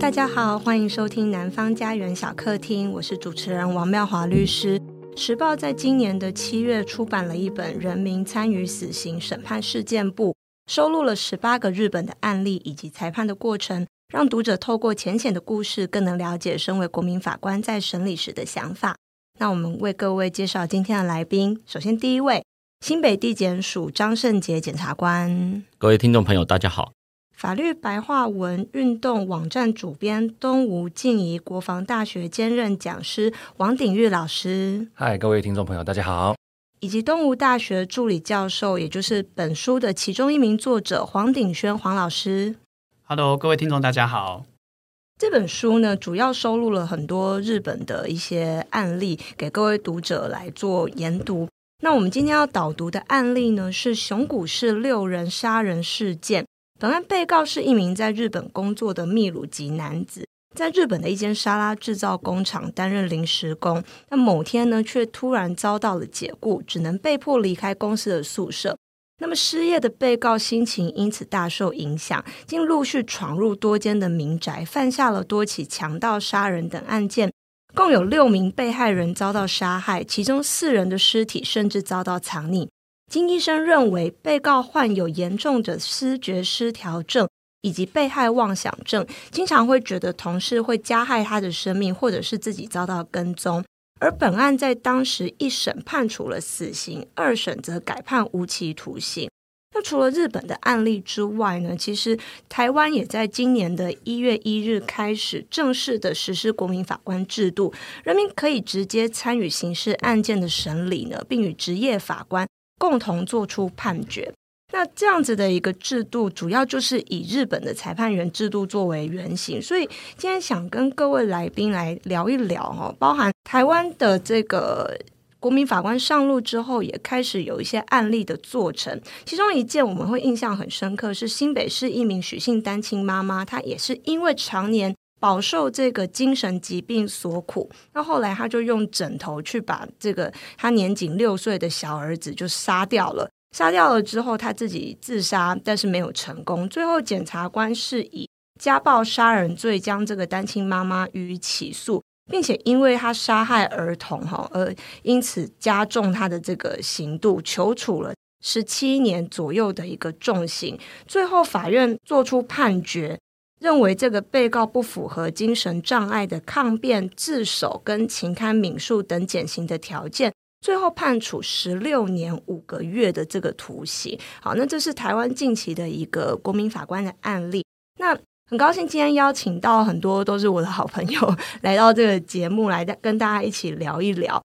大家好，欢迎收听南方家园小客厅，我是主持人王妙华律师。时报在今年的七月出版了一本《人民参与死刑审判事件簿》，收录了十八个日本的案例以及裁判的过程，让读者透过浅显的故事，更能了解身为国民法官在审理时的想法。那我们为各位介绍今天的来宾，首先第一位，新北地检署张胜杰检察官。各位听众朋友，大家好。法律白话文运动网站主编东吴静宜国防大学兼任讲师王鼎玉老师，嗨，各位听众朋友，大家好。以及东吴大学助理教授，也就是本书的其中一名作者黄鼎轩黄老师。Hello，各位听众，大家好。这本书呢，主要收录了很多日本的一些案例，给各位读者来做研读。那我们今天要导读的案例呢，是熊谷市六人杀人事件。本案被告是一名在日本工作的秘鲁籍男子，在日本的一间沙拉制造工厂担任临时工。那某天呢，却突然遭到了解雇，只能被迫离开公司的宿舍。那么失业的被告心情因此大受影响，竟陆续闯入多间的民宅，犯下了多起强盗、杀人等案件，共有六名被害人遭到杀害，其中四人的尸体甚至遭到藏匿。经医生认为，被告患有严重的思觉失调症以及被害妄想症，经常会觉得同事会加害他的生命，或者是自己遭到跟踪。而本案在当时一审判处了死刑，二审则改判无期徒刑。那除了日本的案例之外呢，其实台湾也在今年的一月一日开始正式的实施国民法官制度，人民可以直接参与刑事案件的审理呢，并与职业法官。共同做出判决。那这样子的一个制度，主要就是以日本的裁判员制度作为原型。所以今天想跟各位来宾来聊一聊哈，包含台湾的这个国民法官上路之后，也开始有一些案例的做成。其中一件我们会印象很深刻，是新北市一名许姓单亲妈妈，她也是因为常年。饱受这个精神疾病所苦，那后来他就用枕头去把这个他年仅六岁的小儿子就杀掉了。杀掉了之后，他自己自杀，但是没有成功。最后，检察官是以家暴杀人罪将这个单亲妈妈予以起诉，并且因为他杀害儿童哈，而因此加重他的这个刑度，求处了十七年左右的一个重刑。最后，法院作出判决。认为这个被告不符合精神障碍的抗辩、自首跟情堪悯恕等减刑的条件，最后判处十六年五个月的这个徒刑。好，那这是台湾近期的一个国民法官的案例。那很高兴今天邀请到很多都是我的好朋友来到这个节目来跟大家一起聊一聊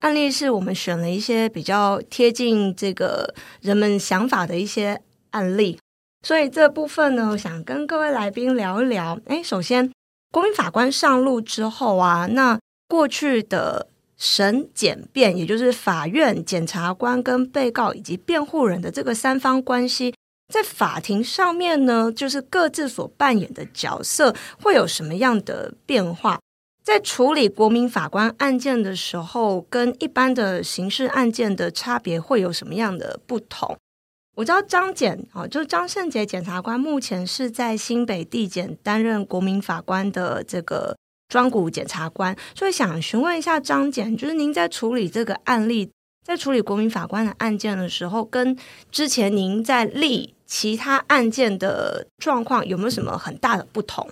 案例，是我们选了一些比较贴近这个人们想法的一些案例。所以这部分呢，我想跟各位来宾聊一聊。哎，首先，国民法官上路之后啊，那过去的审检辩，也就是法院、检察官跟被告以及辩护人的这个三方关系，在法庭上面呢，就是各自所扮演的角色会有什么样的变化？在处理国民法官案件的时候，跟一般的刑事案件的差别会有什么样的不同？我知道张检啊，就是张胜杰检察官，目前是在新北地检担任国民法官的这个专股检察官，所以想询问一下张检，就是您在处理这个案例，在处理国民法官的案件的时候，跟之前您在立其他案件的状况有没有什么很大的不同？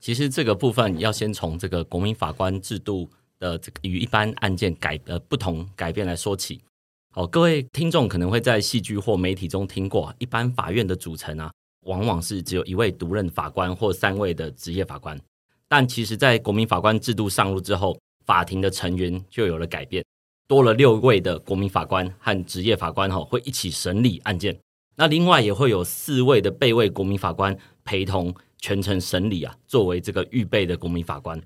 其实这个部分要先从这个国民法官制度的这个与一般案件改呃不同改变来说起。哦，各位听众可能会在戏剧或媒体中听过，一般法院的组成啊，往往是只有一位独任法官或三位的职业法官。但其实，在国民法官制度上路之后，法庭的成员就有了改变，多了六位的国民法官和职业法官哈，会一起审理案件。那另外也会有四位的备位国民法官陪同全程审理啊，作为这个预备的国民法官。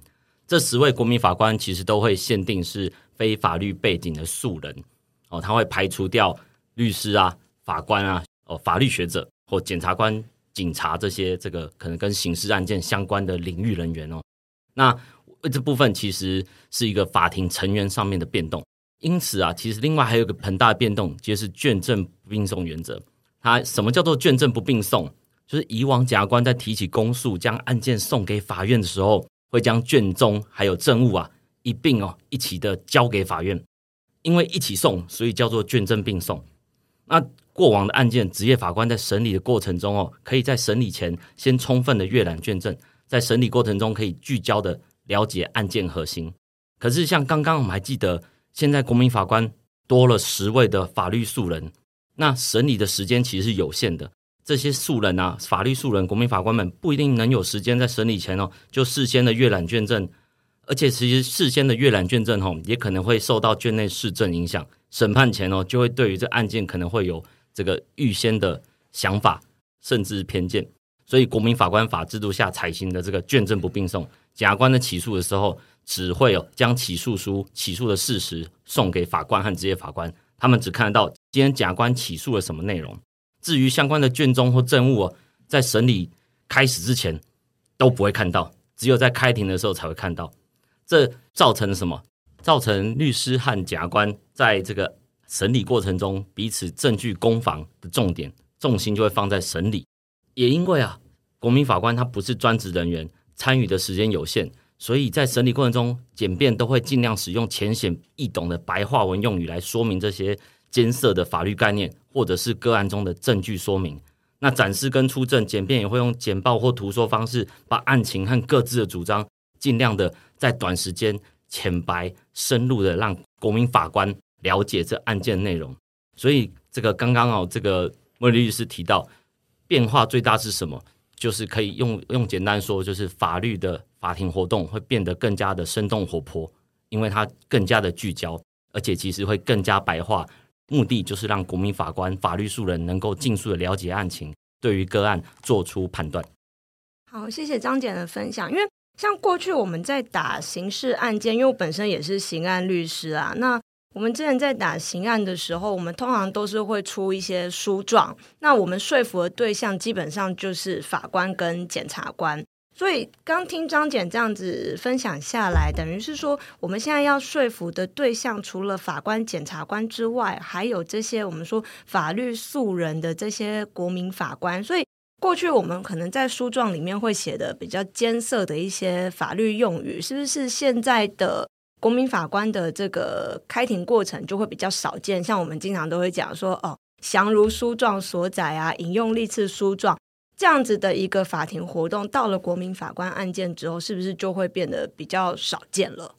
这十位国民法官其实都会限定是非法律背景的素人。哦，他会排除掉律师啊、法官啊、哦法律学者或检察官、警察这些这个可能跟刑事案件相关的领域人员哦。那这部分其实是一个法庭成员上面的变动。因此啊，其实另外还有一个很大的变动，就是卷证不并送原则。它什么叫做卷证不并送？就是以往检察官在提起公诉、将案件送给法院的时候，会将卷宗还有证物啊一并哦一起的交给法院，因为一起送，所以叫做卷证并送。那过往的案件，职业法官在审理的过程中哦，可以在审理前先充分的阅览卷证，在审理过程中可以聚焦的了解案件核心。可是像刚刚我们还记得，现在国民法官多了十位的法律素人，那审理的时间其实是有限的。这些素人啊，法律素人，国民法官们不一定能有时间在审理前哦，就事先的阅览卷证，而且其实事先的阅览卷证哦，也可能会受到卷内事证影响。审判前哦，就会对于这案件可能会有这个预先的想法，甚至偏见。所以，国民法官法制度下采行的这个卷证不并送，检察官的起诉的时候，只会有将起诉书、起诉的事实送给法官和职业法官，他们只看得到今天检察官起诉了什么内容。至于相关的卷宗或证物哦，在审理开始之前都不会看到，只有在开庭的时候才会看到。这造成了什么？造成律师和检察官在这个审理过程中彼此证据攻防的重点重心就会放在审理。也因为啊，国民法官他不是专职人员，参与的时间有限，所以在审理过程中，检辩都会尽量使用浅显易懂的白话文用语来说明这些艰涩的法律概念，或者是个案中的证据说明。那展示跟出证，检辩也会用简报或图说方式，把案情和各自的主张尽量的在短时间。浅白深入的让国民法官了解这案件内容，所以这个刚刚哦，这个莫律师提到变化最大是什么？就是可以用用简单说，就是法律的法庭活动会变得更加的生动活泼，因为它更加的聚焦，而且其实会更加白话，目的就是让国民法官、法律素人能够尽速的了解案情，对于个案做出判断。好，谢谢张检的分享，因为。像过去我们在打刑事案件，因为我本身也是刑案律师啊。那我们之前在打刑案的时候，我们通常都是会出一些书状。那我们说服的对象基本上就是法官跟检察官。所以刚听张检这样子分享下来，等于是说我们现在要说服的对象，除了法官、检察官之外，还有这些我们说法律素人的这些国民法官。所以。过去我们可能在书状里面会写的比较艰涩的一些法律用语，是不是现在的国民法官的这个开庭过程就会比较少见？像我们经常都会讲说，哦，详如书状所载啊，引用历次书状这样子的一个法庭活动，到了国民法官案件之后，是不是就会变得比较少见了？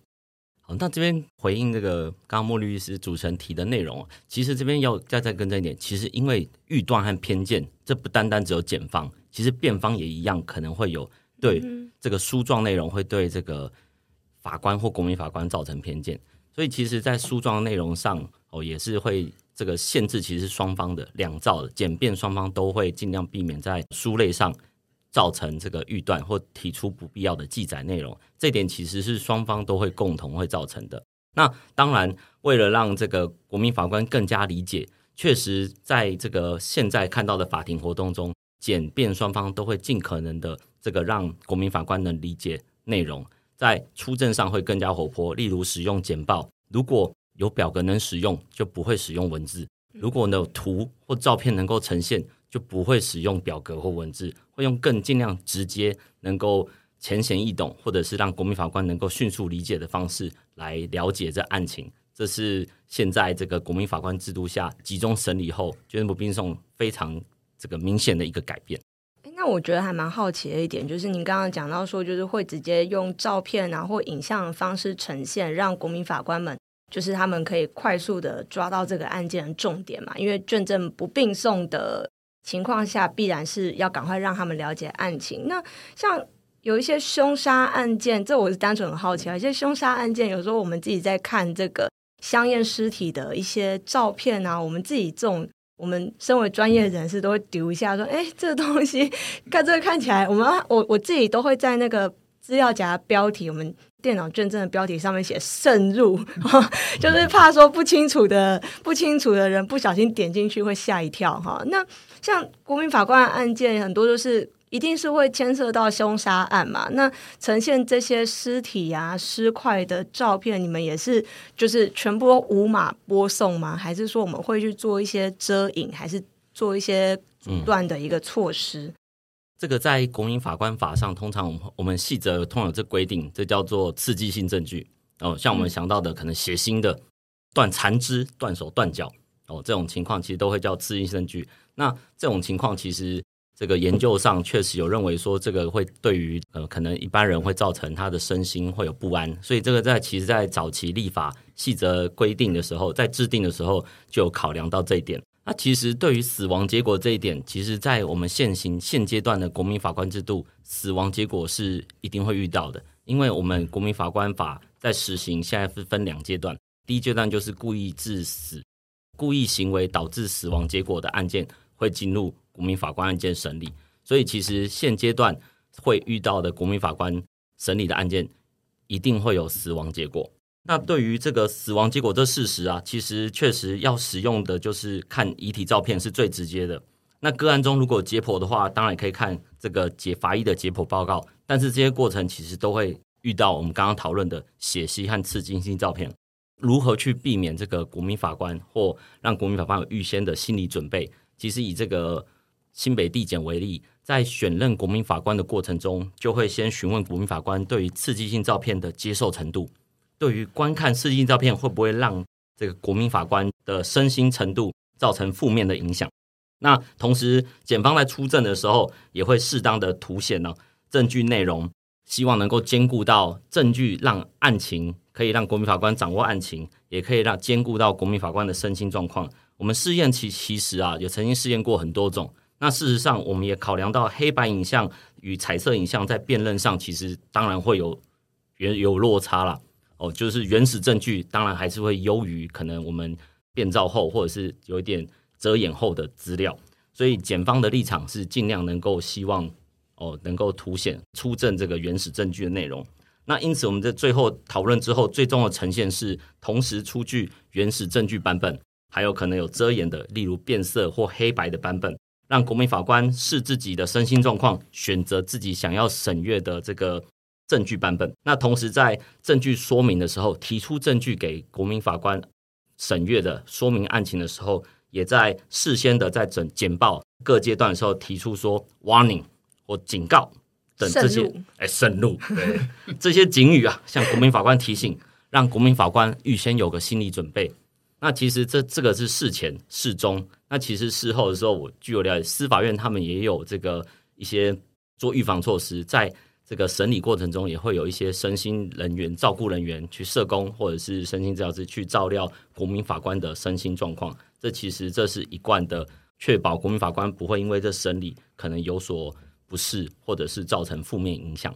好那这边回应这个刚刚莫律师主持人提的内容，其实这边要再再更正一点，其实因为预断和偏见，这不单单只有检方，其实辩方也一样可能会有对这个诉状内容会对这个法官或国民法官造成偏见，所以其实，在诉状内容上哦，也是会这个限制，其实是双方的两造的检辩双方都会尽量避免在书类上。造成这个预断或提出不必要的记载内容，这点其实是双方都会共同会造成的。那当然，为了让这个国民法官更加理解，确实在这个现在看到的法庭活动中，检辩双方都会尽可能的这个让国民法官能理解内容，在出证上会更加活泼。例如使用简报，如果有表格能使用，就不会使用文字；如果呢有图或照片能够呈现。就不会使用表格或文字，会用更尽量直接、能够浅显易懂，或者是让国民法官能够迅速理解的方式来了解这案情。这是现在这个国民法官制度下集中审理后，卷证不并送非常这个明显的一个改变。那我觉得还蛮好奇的一点，就是您刚刚讲到说，就是会直接用照片啊或影像的方式呈现，让国民法官们就是他们可以快速的抓到这个案件的重点嘛，因为卷证不并送的。情况下必然是要赶快让他们了解案情。那像有一些凶杀案件，这我是单纯很好奇啊。一些凶杀案件，有时候我们自己在看这个香艳尸体的一些照片啊，我们自己这种我们身为专业人士都会丢一下，说：“哎，这个东西看这个看起来，我们我我自己都会在那个资料夹标题，我们电脑卷证的标题上面写‘慎入’，就是怕说不清楚的不清楚的人不小心点进去会吓一跳哈。那像国民法官案件，很多都是一定是会牵涉到凶杀案嘛。那呈现这些尸体啊、尸块的照片，你们也是就是全部无码播送吗？还是说我们会去做一些遮影，还是做一些阻断的一个措施？这个在国民法官法上，通常我们我们细则通常有这规定，这叫做刺激性证据哦。像我们想到的，可能血腥的、断残肢、断手断脚哦，这种情况其实都会叫刺激性证据。那这种情况其实。这个研究上确实有认为说，这个会对于呃，可能一般人会造成他的身心会有不安，所以这个在其实，在早期立法细则规定的时候，在制定的时候就有考量到这一点。那其实对于死亡结果这一点，其实，在我们现行现阶段的国民法官制度，死亡结果是一定会遇到的，因为我们国民法官法在实行现在是分两阶段，第一阶段就是故意致死、故意行为导致死亡结果的案件会进入。国民法官案件审理，所以其实现阶段会遇到的国民法官审理的案件，一定会有死亡结果。那对于这个死亡结果这事实啊，其实确实要使用的就是看遗体照片是最直接的。那个案中如果解剖的话，当然可以看这个解法医的解剖报告，但是这些过程其实都会遇到我们刚刚讨论的血迹和刺激性照片。如何去避免这个国民法官或让国民法官有预先的心理准备？其实以这个。新北地检为例，在选任国民法官的过程中，就会先询问国民法官对于刺激性照片的接受程度，对于观看刺激性照片会不会让这个国民法官的身心程度造成负面的影响。那同时，检方在出证的时候，也会适当的凸显呢证据内容，希望能够兼顾到证据让案情可以让国民法官掌握案情，也可以让兼顾到国民法官的身心状况。我们试验其其实啊，也曾经试验过很多种。那事实上，我们也考量到黑白影像与彩色影像在辨认上，其实当然会有原有落差啦。哦，就是原始证据当然还是会优于可能我们变造后或者是有一点遮掩后的资料，所以检方的立场是尽量能够希望哦能够凸显出证这个原始证据的内容。那因此我们在最后讨论之后，最终的呈现是同时出具原始证据版本，还有可能有遮掩的，例如变色或黑白的版本。让国民法官视自己的身心状况，选择自己想要审阅的这个证据版本。那同时在证据说明的时候，提出证据给国民法官审阅的说明案情的时候，也在事先的在整简报各阶段的时候提出说 warning 或警告等这些，哎，慎怒，对 这些警语啊，向国民法官提醒，让国民法官预先有个心理准备。那其实这这个是事前、事中。那其实事后的时候，我据我了解，司法院他们也有这个一些做预防措施，在这个审理过程中，也会有一些身心人员、照顾人员去社工或者是身心治疗师去照料国民法官的身心状况。这其实这是一贯的，确保国民法官不会因为这审理可能有所不适，或者是造成负面影响。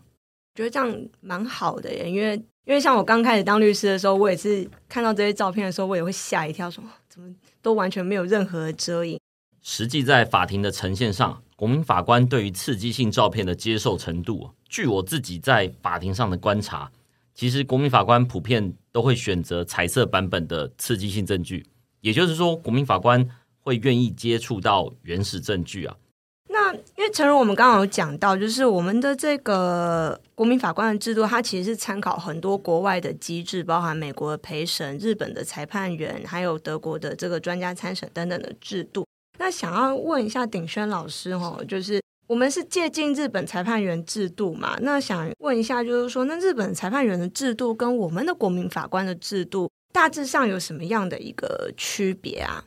觉得这样蛮好的耶，因为因为像我刚开始当律师的时候，我也是看到这些照片的时候，我也会吓一跳，说怎么都完全没有任何的遮掩。实际在法庭的呈现上，国民法官对于刺激性照片的接受程度，据我自己在法庭上的观察，其实国民法官普遍都会选择彩色版本的刺激性证据，也就是说，国民法官会愿意接触到原始证据啊。那因为陈如我们刚刚有讲到，就是我们的这个国民法官的制度，它其实是参考很多国外的机制，包含美国的陪审、日本的裁判员，还有德国的这个专家参审等等的制度。那想要问一下鼎轩老师哦，就是我们是借鉴日本裁判员制度嘛？那想问一下，就是说，那日本裁判员的制度跟我们的国民法官的制度大致上有什么样的一个区别啊？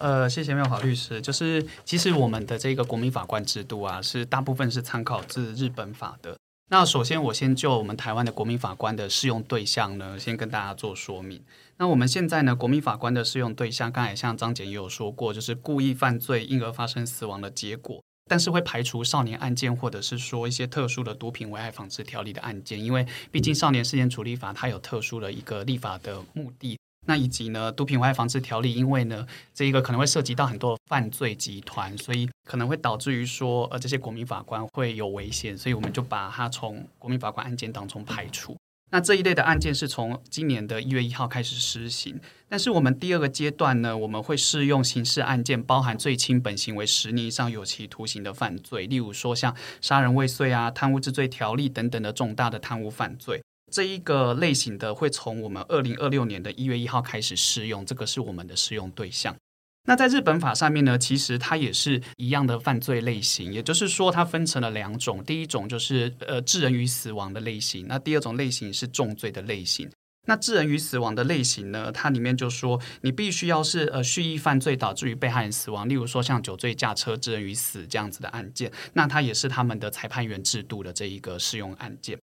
呃，谢谢妙华律师。就是其实我们的这个国民法官制度啊，是大部分是参考自日本法的。那首先，我先就我们台湾的国民法官的适用对象呢，先跟大家做说明。那我们现在呢，国民法官的适用对象，刚才像张检也有说过，就是故意犯罪因而发生死亡的结果，但是会排除少年案件，或者是说一些特殊的毒品危害防治条例的案件，因为毕竟少年事件处理法它有特殊的一个立法的目的。那以及呢，毒品危害防治条例，因为呢，这一个可能会涉及到很多犯罪集团，所以可能会导致于说，呃，这些国民法官会有危险，所以我们就把它从国民法官案件当中排除。那这一类的案件是从今年的一月一号开始施行，但是我们第二个阶段呢，我们会适用刑事案件，包含最轻本行为十年以上有期徒刑的犯罪，例如说像杀人未遂啊、贪污治罪条例等等的重大的贪污犯罪。这一个类型的会从我们二零二六年的一月一号开始适用，这个是我们的适用对象。那在日本法上面呢，其实它也是一样的犯罪类型，也就是说，它分成了两种，第一种就是呃致人于死亡的类型，那第二种类型是重罪的类型。那致人于死亡的类型呢，它里面就说你必须要是呃蓄意犯罪导致于被害人死亡，例如说像酒醉驾车致人于死这样子的案件，那它也是他们的裁判员制度的这一个适用案件。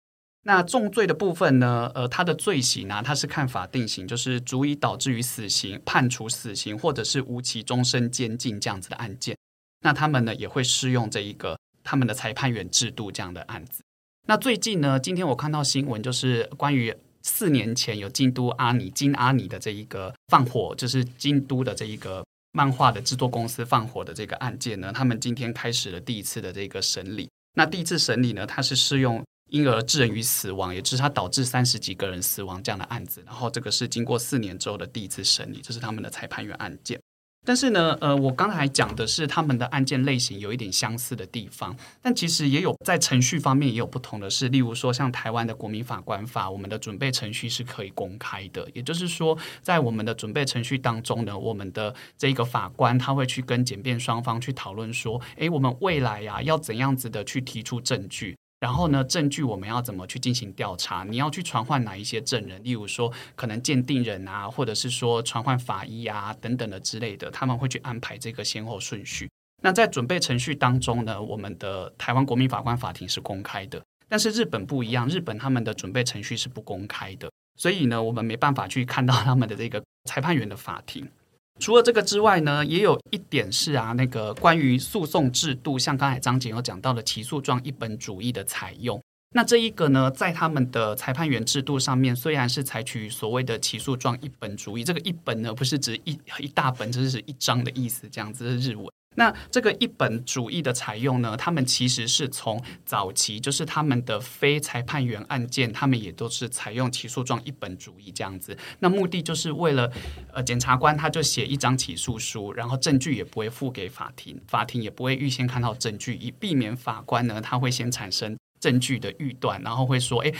那重罪的部分呢？呃，它的罪行呢、啊，它是看法定刑，就是足以导致于死刑、判处死刑或者是无期终身监禁这样子的案件。那他们呢也会适用这一个他们的裁判员制度这样的案子。那最近呢，今天我看到新闻，就是关于四年前有京都阿尼金阿尼的这一个放火，就是京都的这一个漫画的制作公司放火的这个案件呢，他们今天开始了第一次的这个审理。那第一次审理呢，它是适用。因而致人于死亡，也就是他导致三十几个人死亡这样的案子，然后这个是经过四年之后的第一次审理，这是他们的裁判员案件。但是呢，呃，我刚才讲的是他们的案件类型有一点相似的地方，但其实也有在程序方面也有不同的是，例如说像台湾的国民法官法，我们的准备程序是可以公开的，也就是说，在我们的准备程序当中呢，我们的这个法官他会去跟检辩双方去讨论说，诶，我们未来呀、啊、要怎样子的去提出证据。然后呢，证据我们要怎么去进行调查？你要去传唤哪一些证人？例如说，可能鉴定人啊，或者是说传唤法医啊等等的之类的，他们会去安排这个先后顺序。那在准备程序当中呢，我们的台湾国民法官法庭是公开的，但是日本不一样，日本他们的准备程序是不公开的，所以呢，我们没办法去看到他们的这个裁判员的法庭。除了这个之外呢，也有一点是啊，那个关于诉讼制度，像刚才张景有讲到的起诉状一本主义的采用。那这一个呢，在他们的裁判员制度上面，虽然是采取所谓的起诉状一本主义，这个一本呢，不是指一一大本，这是指一张的意思，这样子的日文。那这个一本主义的采用呢，他们其实是从早期，就是他们的非裁判员案件，他们也都是采用起诉状一本主义这样子。那目的就是为了，呃，检察官他就写一张起诉书，然后证据也不会付给法庭，法庭也不会预先看到证据，以避免法官呢他会先产生证据的预断，然后会说，诶，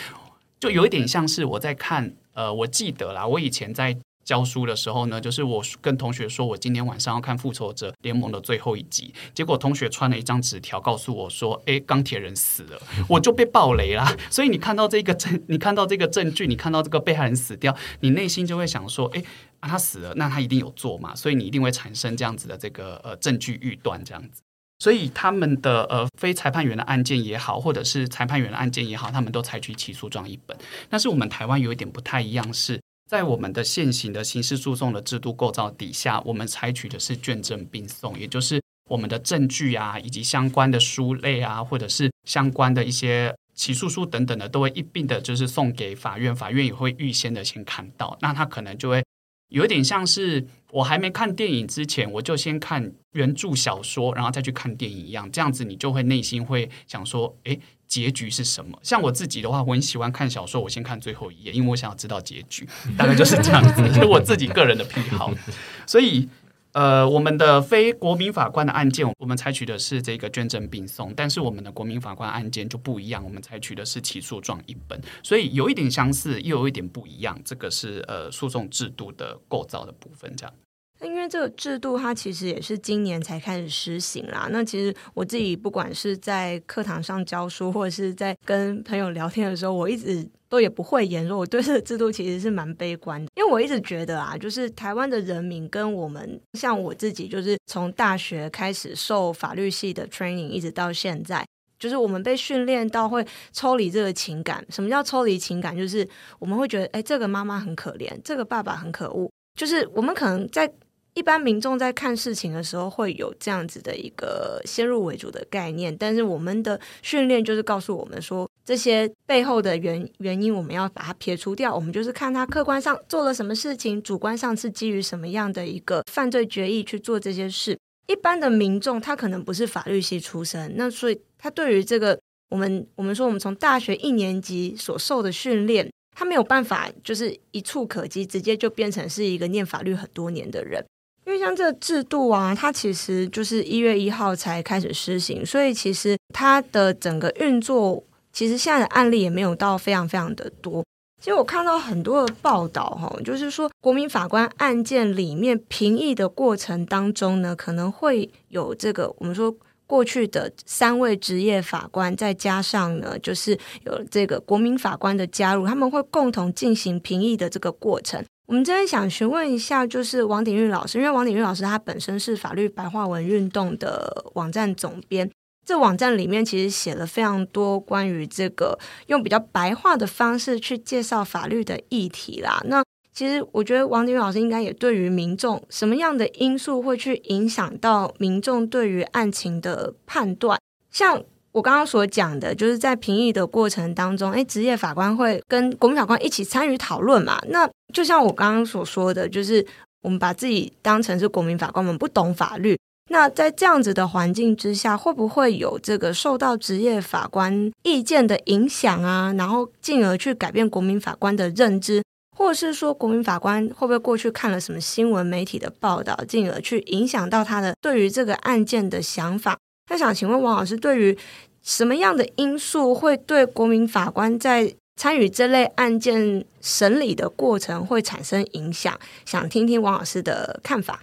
就有一点像是我在看，呃，我记得啦，我以前在。教书的时候呢，就是我跟同学说，我今天晚上要看《复仇者联盟》的最后一集，结果同学传了一张纸条告诉我说：“诶，钢铁人死了。”我就被爆雷啦。所以你看到这个证，你看到这个证据，你看到这个被害人死掉，你内心就会想说：“诶，啊，他死了，那他一定有做嘛？”所以你一定会产生这样子的这个呃证据预断这样子。所以他们的呃非裁判员的案件也好，或者是裁判员的案件也好，他们都采取起诉状一本。但是我们台湾有一点不太一样是。在我们的现行的刑事诉讼的制度构造底下，我们采取的是卷证并送，也就是我们的证据啊，以及相关的书类啊，或者是相关的一些起诉书等等的，都会一并的，就是送给法院，法院也会预先的先看到，那他可能就会有点像是我还没看电影之前，我就先看原著小说，然后再去看电影一样，这样子你就会内心会想说，诶。结局是什么？像我自己的话，我很喜欢看小说，我先看最后一页，因为我想要知道结局。大概就是这样子，是 我自己个人的癖好。所以，呃，我们的非国民法官的案件，我们采取的是这个卷证并送；但是我们的国民法官案件就不一样，我们采取的是起诉状一本。所以有一点相似，又有一点不一样。这个是呃诉讼制度的构造的部分，这样。因为这个制度，它其实也是今年才开始施行啦。那其实我自己不管是在课堂上教书，或者是在跟朋友聊天的时候，我一直都也不会言说，我对这个制度其实是蛮悲观的。因为我一直觉得啊，就是台湾的人民跟我们，像我自己，就是从大学开始受法律系的 training，一直到现在，就是我们被训练到会抽离这个情感。什么叫抽离情感？就是我们会觉得，哎，这个妈妈很可怜，这个爸爸很可恶。就是我们可能在。一般民众在看事情的时候，会有这样子的一个先入为主的概念，但是我们的训练就是告诉我们说，这些背后的原原因，我们要把它撇除掉。我们就是看他客观上做了什么事情，主观上是基于什么样的一个犯罪决议去做这些事。一般的民众他可能不是法律系出身，那所以他对于这个我们我们说我们从大学一年级所受的训练，他没有办法就是一触可及，直接就变成是一个念法律很多年的人。因为像这个制度啊，它其实就是一月一号才开始施行，所以其实它的整个运作，其实现在的案例也没有到非常非常的多。其实我看到很多的报道，哈，就是说国民法官案件里面评议的过程当中呢，可能会有这个我们说过去的三位职业法官，再加上呢，就是有这个国民法官的加入，他们会共同进行评议的这个过程。我们这边想询问一下，就是王鼎玉老师，因为王鼎玉老师他本身是法律白话文运动的网站总编。这网站里面其实写了非常多关于这个用比较白话的方式去介绍法律的议题啦。那其实我觉得王鼎棫老师应该也对于民众什么样的因素会去影响到民众对于案情的判断。像我刚刚所讲的，就是在评议的过程当中，诶，职业法官会跟国民法官一起参与讨论嘛。那就像我刚刚所说的，就是我们把自己当成是国民法官，我们不懂法律。那在这样子的环境之下，会不会有这个受到职业法官意见的影响啊？然后进而去改变国民法官的认知，或者是说国民法官会不会过去看了什么新闻媒体的报道，进而去影响到他的对于这个案件的想法？那想请问王老师，对于什么样的因素会对国民法官在参与这类案件审理的过程会产生影响？想听听王老师的看法。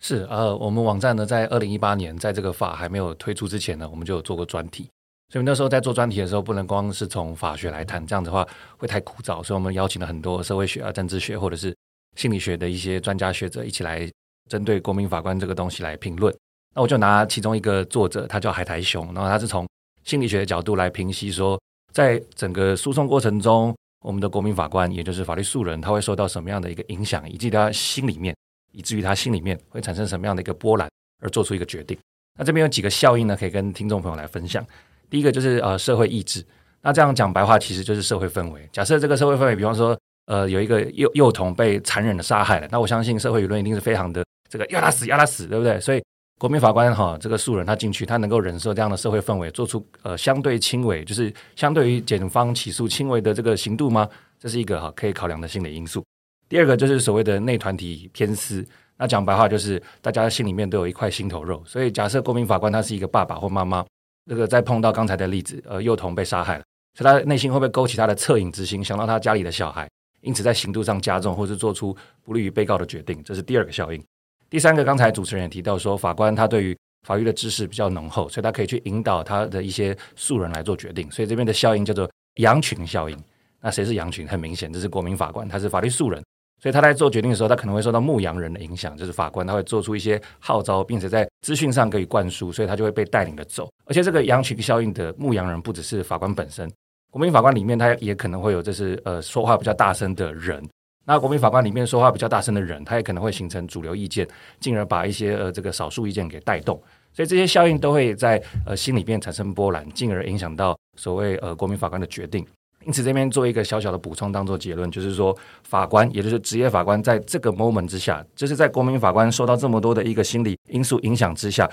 是呃，我们网站呢，在二零一八年，在这个法还没有推出之前呢，我们就有做过专题。所以那时候在做专题的时候，不能光是从法学来谈，这样子的话会太枯燥。所以我们邀请了很多社会学啊、政治学或者是心理学的一些专家学者一起来针对国民法官这个东西来评论。那我就拿其中一个作者，他叫海苔熊，然后他是从心理学的角度来评析说，在整个诉讼过程中，我们的国民法官，也就是法律素人，他会受到什么样的一个影响，以及他心里面。以至于他心里面会产生什么样的一个波澜，而做出一个决定。那这边有几个效应呢，可以跟听众朋友来分享。第一个就是呃社会意志。那这样讲白话，其实就是社会氛围。假设这个社会氛围，比方说呃有一个幼幼童被残忍的杀害了，那我相信社会舆论一定是非常的这个要他死要他死，对不对？所以国民法官哈这个素人他进去，他能够忍受这样的社会氛围，做出呃相对轻微，就是相对于检方起诉轻微的这个刑度吗？这是一个哈可以考量的心理因素。第二个就是所谓的内团体偏私，那讲白话就是大家心里面都有一块心头肉，所以假设国民法官他是一个爸爸或妈妈，这个再碰到刚才的例子，呃，幼童被杀害了，所以他内心会不会勾起他的恻隐之心，想到他家里的小孩，因此在刑度上加重，或是做出不利于被告的决定，这是第二个效应。第三个，刚才主持人也提到说，法官他对于法律的知识比较浓厚，所以他可以去引导他的一些素人来做决定，所以这边的效应叫做羊群效应。那谁是羊群？很明显，这是国民法官，他是法律素人。所以他在做决定的时候，他可能会受到牧羊人的影响，就是法官他会做出一些号召，并且在资讯上可以灌输，所以他就会被带领的走。而且这个羊群效应的牧羊人不只是法官本身，国民法官里面他也可能会有，这是呃说话比较大声的人。那国民法官里面说话比较大声的人，他也可能会形成主流意见，进而把一些呃这个少数意见给带动。所以这些效应都会在呃心里面产生波澜，进而影响到所谓呃国民法官的决定。因此，这边做一个小小的补充，当做结论，就是说，法官，也就是职业法官，在这个 moment 之下，就是在国民法官受到这么多的一个心理因素影响之下，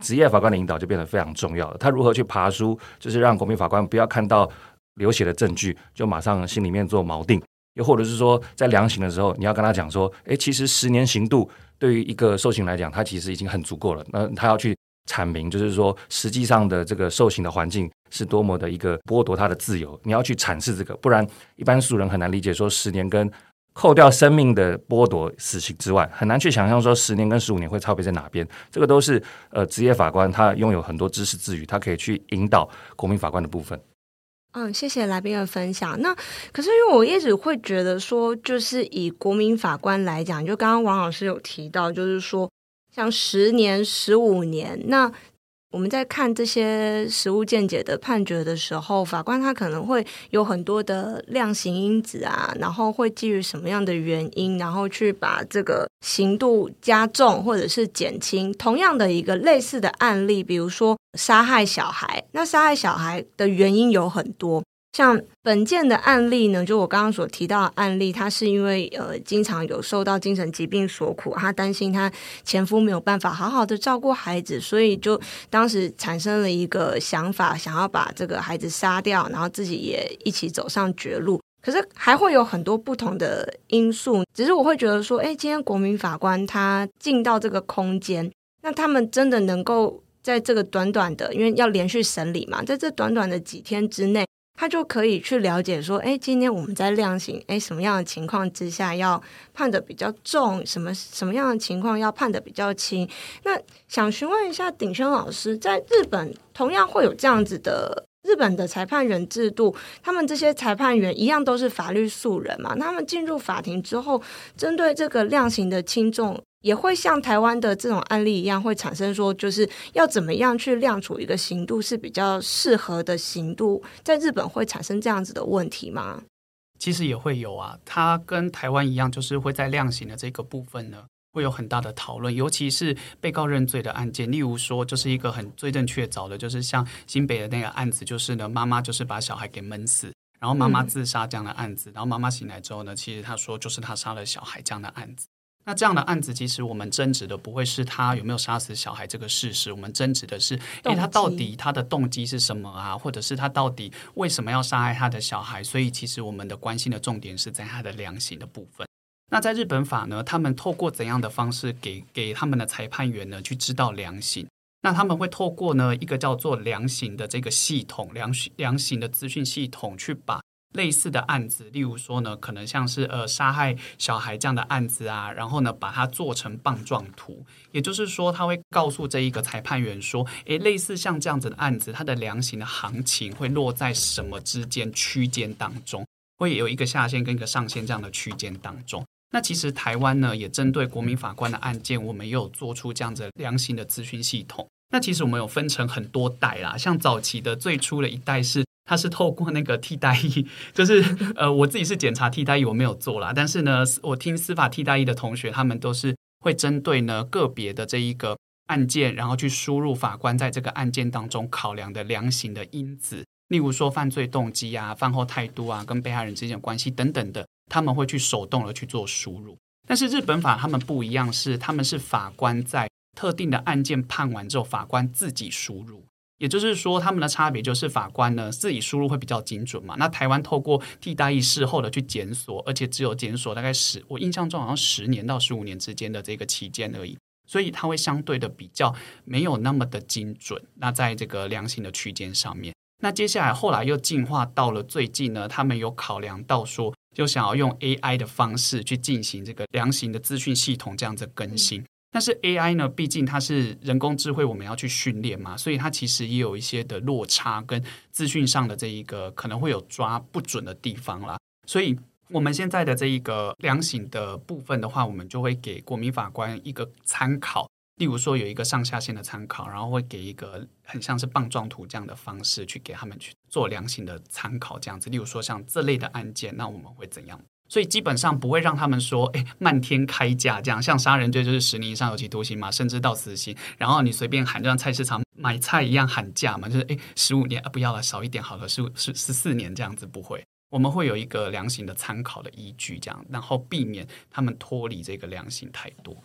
职业法官的引导就变得非常重要了。他如何去爬书，就是让国民法官不要看到流血的证据，就马上心里面做锚定；又或者是说，在量刑的时候，你要跟他讲说，诶，其实十年刑度对于一个受刑来讲，他其实已经很足够了。那他要去。阐明就是说，实际上的这个受刑的环境是多么的一个剥夺他的自由，你要去阐释这个，不然一般素人很难理解。说十年跟扣掉生命的剥夺死刑之外，很难去想象说十年跟十五年会差别在哪边。这个都是呃职业法官他拥有很多知识之余，他可以去引导国民法官的部分。嗯，谢谢来宾的分享。那可是因为我一直会觉得说，就是以国民法官来讲，就刚刚王老师有提到，就是说。像十年、十五年，那我们在看这些实物见解的判决的时候，法官他可能会有很多的量刑因子啊，然后会基于什么样的原因，然后去把这个刑度加重或者是减轻。同样的一个类似的案例，比如说杀害小孩，那杀害小孩的原因有很多。像本件的案例呢，就我刚刚所提到的案例，他是因为呃经常有受到精神疾病所苦，他担心他前夫没有办法好好的照顾孩子，所以就当时产生了一个想法，想要把这个孩子杀掉，然后自己也一起走上绝路。可是还会有很多不同的因素，只是我会觉得说，哎，今天国民法官他进到这个空间，那他们真的能够在这个短短的，因为要连续审理嘛，在这短短的几天之内。他就可以去了解说，哎，今天我们在量刑，哎，什么样的情况之下要判得比较重，什么什么样的情况要判得比较轻？那想询问一下鼎轩老师，在日本同样会有这样子的日本的裁判员制度，他们这些裁判员一样都是法律素人嘛？他们进入法庭之后，针对这个量刑的轻重，也会像台湾的这种案例一样，会产生说，就是要怎么样去量处一个刑度是比较适合的刑度，在日本会产生这样子的问题吗？其实也会有啊，它跟台湾一样，就是会在量刑的这个部分呢，会有很大的讨论，尤其是被告认罪的案件，例如说，就是一个很罪证确凿的，就是像新北的那个案子，就是呢，妈妈就是把小孩给闷死，然后妈妈自杀这样的案子，嗯、然后妈妈醒来之后呢，其实她说就是她杀了小孩这样的案子。那这样的案子，其实我们争执的不会是他有没有杀死小孩这个事实，我们争执的是，诶，他到底他的动机是什么啊？或者是他到底为什么要杀害他的小孩？所以，其实我们的关心的重点是在他的量刑的部分。那在日本法呢，他们透过怎样的方式给给他们的裁判员呢去知道量刑？那他们会透过呢一个叫做量刑的这个系统，量刑量刑的资讯系统去把。类似的案子，例如说呢，可能像是呃杀害小孩这样的案子啊，然后呢把它做成棒状图，也就是说他会告诉这一个裁判员说，诶，类似像这样子的案子，它的量刑的行情会落在什么之间区间当中，会有一个下限跟一个上限这样的区间当中。那其实台湾呢，也针对国民法官的案件，我们也有做出这样子量刑的资讯系统。那其实我们有分成很多代啦，像早期的最初的一代是。他是透过那个替代役，就是呃，我自己是检察替代役，我没有做啦。但是呢，我听司法替代役的同学，他们都是会针对呢个别的这一个案件，然后去输入法官在这个案件当中考量的量刑的因子，例如说犯罪动机啊、犯后态度啊、跟被害人之间的关系等等的，他们会去手动的去做输入。但是日本法他们不一样，是他们是法官在特定的案件判完之后，法官自己输入。也就是说，他们的差别就是法官呢自己输入会比较精准嘛。那台湾透过替代役事后的去检索，而且只有检索大概十，我印象中好像十年到十五年之间的这个期间而已，所以它会相对的比较没有那么的精准。那在这个量刑的区间上面，那接下来后来又进化到了最近呢，他们有考量到说，就想要用 AI 的方式去进行这个量刑的资讯系统这样子更新。嗯但是 AI 呢，毕竟它是人工智慧，我们要去训练嘛，所以它其实也有一些的落差跟资讯上的这一个可能会有抓不准的地方啦。所以我们现在的这一个量刑的部分的话，我们就会给国民法官一个参考，例如说有一个上下限的参考，然后会给一个很像是棒状图这样的方式去给他们去做量刑的参考，这样子。例如说像这类的案件，那我们会怎样？所以基本上不会让他们说，哎，漫天开价这样，像杀人罪就是十年以上有期徒刑嘛，甚至到死刑。然后你随便喊，就像菜市场买菜一样喊价嘛，就是哎，十五年啊，不要了，少一点好了，十五十十四年这样子不会。我们会有一个量刑的参考的依据，这样，然后避免他们脱离这个量刑太多。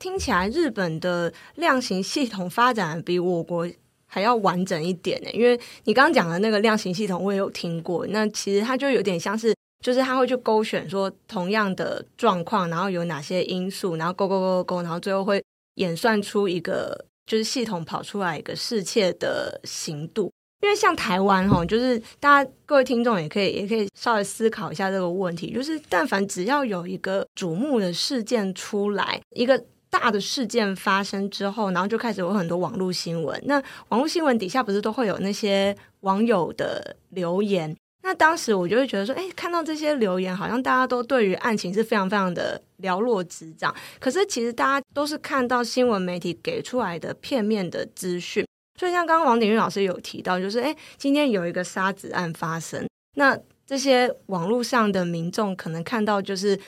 听起来日本的量刑系统发展比我国还要完整一点呢，因为你刚刚讲的那个量刑系统我也有听过，那其实它就有点像是。就是他会去勾选说同样的状况，然后有哪些因素，然后勾勾勾勾勾，然后最后会演算出一个就是系统跑出来一个适切的刑度。因为像台湾哈，就是大家各位听众也可以也可以稍微思考一下这个问题，就是但凡只要有一个瞩目的事件出来，一个大的事件发生之后，然后就开始有很多网络新闻。那网络新闻底下不是都会有那些网友的留言？那当时我就会觉得说，哎，看到这些留言，好像大家都对于案情是非常非常的了若指掌。可是其实大家都是看到新闻媒体给出来的片面的资讯。所以像刚刚王鼎玉老师有提到，就是哎，今天有一个杀子案发生，那这些网络上的民众可能看到，就是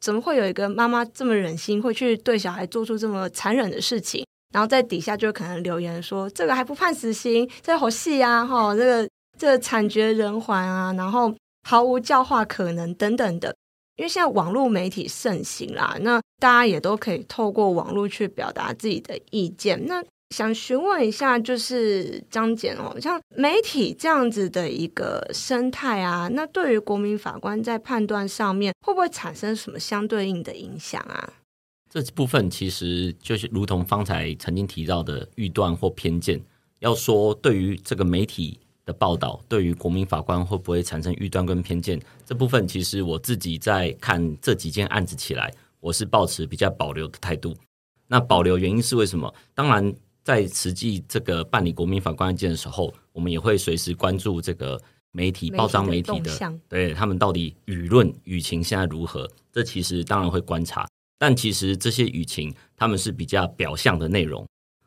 怎么会有一个妈妈这么忍心会去对小孩做出这么残忍的事情？然后在底下就可能留言说，这个还不判死刑，这好戏啊，哈，这个。这惨绝人寰啊，然后毫无教化可能等等的，因为现在网络媒体盛行啦，那大家也都可以透过网络去表达自己的意见。那想询问一下，就是张检哦，像媒体这样子的一个生态啊，那对于国民法官在判断上面会不会产生什么相对应的影响啊？这部分其实就是如同方才曾经提到的预断或偏见，要说对于这个媒体。的报道对于国民法官会不会产生预断跟偏见？这部分其实我自己在看这几件案子起来，我是抱持比较保留的态度。那保留原因是为什么？当然，在实际这个办理国民法官案件的时候，我们也会随时关注这个媒体、报章媒体的，对他们到底舆论舆情现在如何？这其实当然会观察，但其实这些舆情他们是比较表象的内容。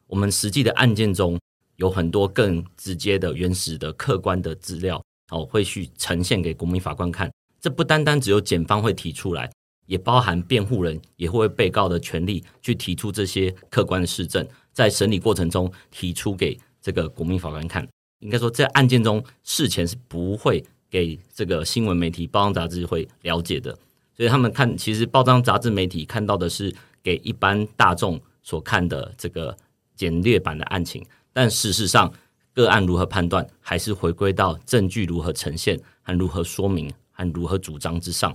我们实际的案件中。有很多更直接的、原始的、客观的资料，哦，会去呈现给国民法官看。这不单单只有检方会提出来，也包含辩护人也会被告的权利去提出这些客观的事证，在审理过程中提出给这个国民法官看。应该说，在案件中事前是不会给这个新闻媒体、报章杂志会了解的，所以他们看，其实报章杂志媒体看到的是给一般大众所看的这个简略版的案情。但事实上，个案如何判断，还是回归到证据如何呈现和如何说明和如何主张之上。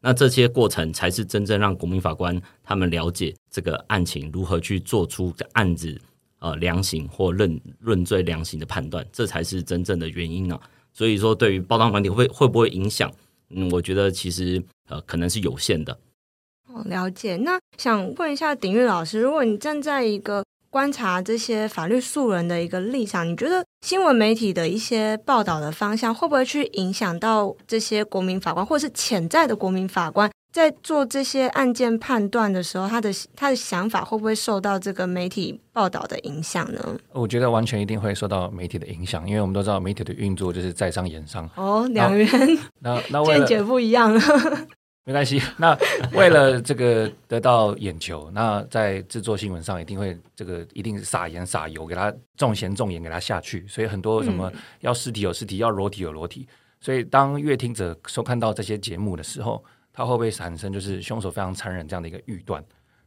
那这些过程才是真正让国民法官他们了解这个案情如何去做出案子呃量刑或认论罪量刑的判断，这才是真正的原因呢、啊。所以说，对于报章媒体会会不会影响？嗯，我觉得其实呃可能是有限的。哦，了解。那想问一下鼎玉老师，如果你站在一个观察这些法律素人的一个立场，你觉得新闻媒体的一些报道的方向会不会去影响到这些国民法官，或者是潜在的国民法官在做这些案件判断的时候，他的他的想法会不会受到这个媒体报道的影响呢？我觉得完全一定会受到媒体的影响，因为我们都知道媒体的运作就是在商言商。哦，两元那那见解不一样。没关系，那为了这个得到眼球，那在制作新闻上一定会这个一定是撒盐撒油，给他重咸重盐给他下去，所以很多什么要尸体有尸体，要裸体有裸体，所以当阅听者收看到这些节目的时候，他会不会产生就是凶手非常残忍这样的一个预断？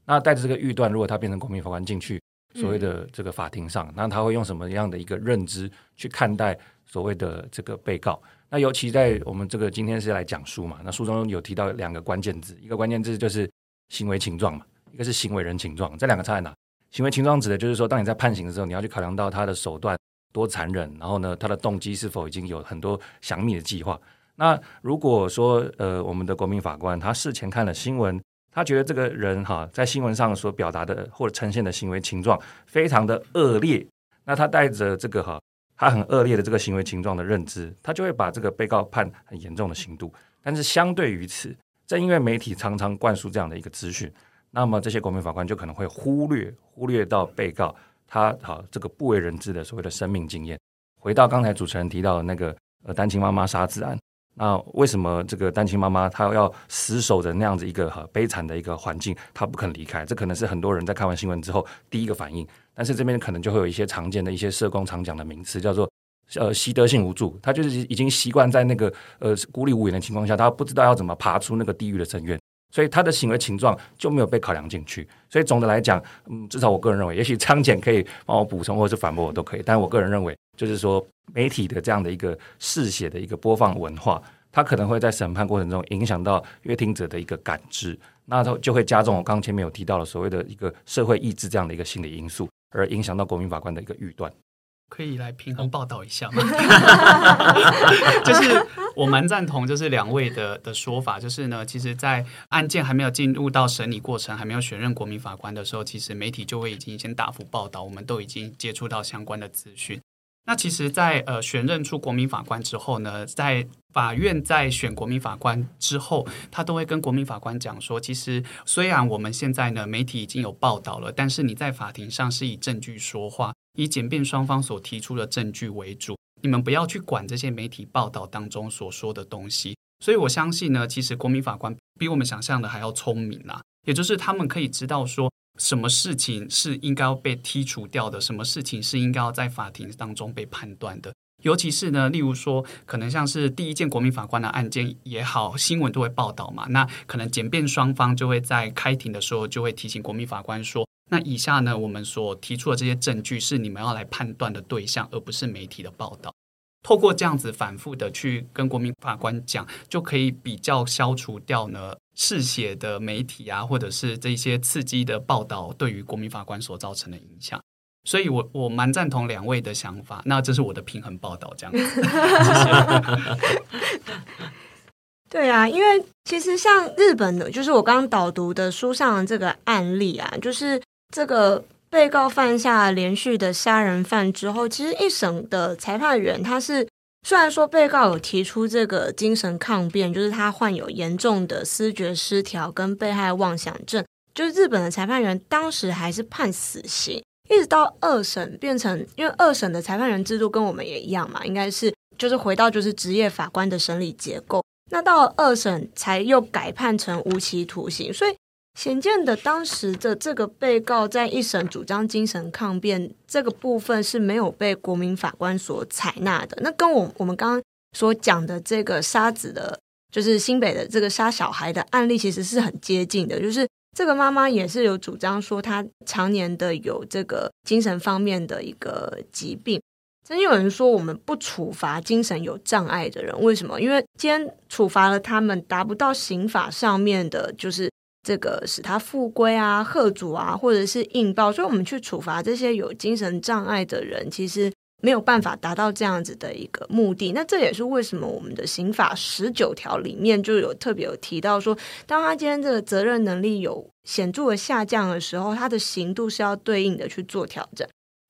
那带着这个预断，如果他变成国民法官进去所谓的这个法庭上，那他会用什么样的一个认知去看待所谓的这个被告？那尤其在我们这个今天是来讲书嘛，那书中有提到两个关键字，一个关键字就是行为情状嘛，一个是行为人情状，这两个差在哪？行为情状指的就是说，当你在判刑的时候，你要去考量到他的手段多残忍，然后呢，他的动机是否已经有很多详密的计划。那如果说呃，我们的国民法官他事前看了新闻，他觉得这个人哈在新闻上所表达的或者呈现的行为情状非常的恶劣，那他带着这个哈。他很恶劣的这个行为情状的认知，他就会把这个被告判很严重的刑度。但是相对于此，正因为媒体常常灌输这样的一个资讯，那么这些国民法官就可能会忽略忽略到被告他好这个不为人知的所谓的生命经验。回到刚才主持人提到的那个呃单亲妈妈杀子案，那为什么这个单亲妈妈她要死守着那样子一个很悲惨的一个环境，她不肯离开？这可能是很多人在看完新闻之后第一个反应。但是这边可能就会有一些常见的一些社工常讲的名词，叫做呃习得性无助。他就是已经习惯在那个呃孤立无援的情况下，他不知道要怎么爬出那个地狱的深渊，所以他的行为情状就没有被考量进去。所以总的来讲，嗯，至少我个人认为，也许昌简可以帮我补充或者是反驳我都可以。但我个人认为，就是说媒体的这样的一个嗜血的一个播放文化，它可能会在审判过程中影响到阅听者的一个感知，那它就会加重我刚前面有提到的所谓的一个社会意志这样的一个心理因素。而影响到国民法官的一个预断，可以来平衡报道一下吗？就是我蛮赞同，就是两位的的说法，就是呢，其实，在案件还没有进入到审理过程，还没有选任国民法官的时候，其实媒体就会已经先大幅报道，我们都已经接触到相关的资讯。那其实在，呃选任出国民法官之后呢，在法院在选国民法官之后，他都会跟国民法官讲说，其实虽然我们现在呢媒体已经有报道了，但是你在法庭上是以证据说话，以检辩双方所提出的证据为主，你们不要去管这些媒体报道当中所说的东西。所以我相信呢，其实国民法官比我们想象的还要聪明啊，也就是他们可以知道说。什么事情是应该要被剔除掉的？什么事情是应该要在法庭当中被判断的？尤其是呢，例如说，可能像是第一件国民法官的案件也好，新闻都会报道嘛。那可能检辩双方就会在开庭的时候就会提醒国民法官说：“那以下呢，我们所提出的这些证据是你们要来判断的对象，而不是媒体的报道。”透过这样子反复的去跟国民法官讲，就可以比较消除掉呢嗜血的媒体啊，或者是这些刺激的报道对于国民法官所造成的影响。所以我我蛮赞同两位的想法。那这是我的平衡报道，这样子。对啊，因为其实像日本的，就是我刚刚导读的书上的这个案例啊，就是这个被告犯下连续的杀人犯之后，其实一审的裁判员他是虽然说被告有提出这个精神抗辩，就是他患有严重的思觉失调跟被害妄想症，就是日本的裁判员当时还是判死刑，一直到二审变成，因为二审的裁判员制度跟我们也一样嘛，应该是就是回到就是职业法官的审理结构。那到了二审才又改判成无期徒刑，所以显见的当时的这个被告在一审主张精神抗辩这个部分是没有被国民法官所采纳的。那跟我我们刚刚所讲的这个杀子的，就是新北的这个杀小孩的案例，其实是很接近的。就是这个妈妈也是有主张说，她常年的有这个精神方面的一个疾病。曾经有人说，我们不处罚精神有障碍的人，为什么？因为今天处罚了他们，达不到刑法上面的，就是这个使他复归啊、吓阻啊，或者是应报，所以我们去处罚这些有精神障碍的人，其实没有办法达到这样子的一个目的。那这也是为什么我们的刑法十九条里面就有特别有提到说，当他今天这个责任能力有显著的下降的时候，他的刑度是要对应的去做调整。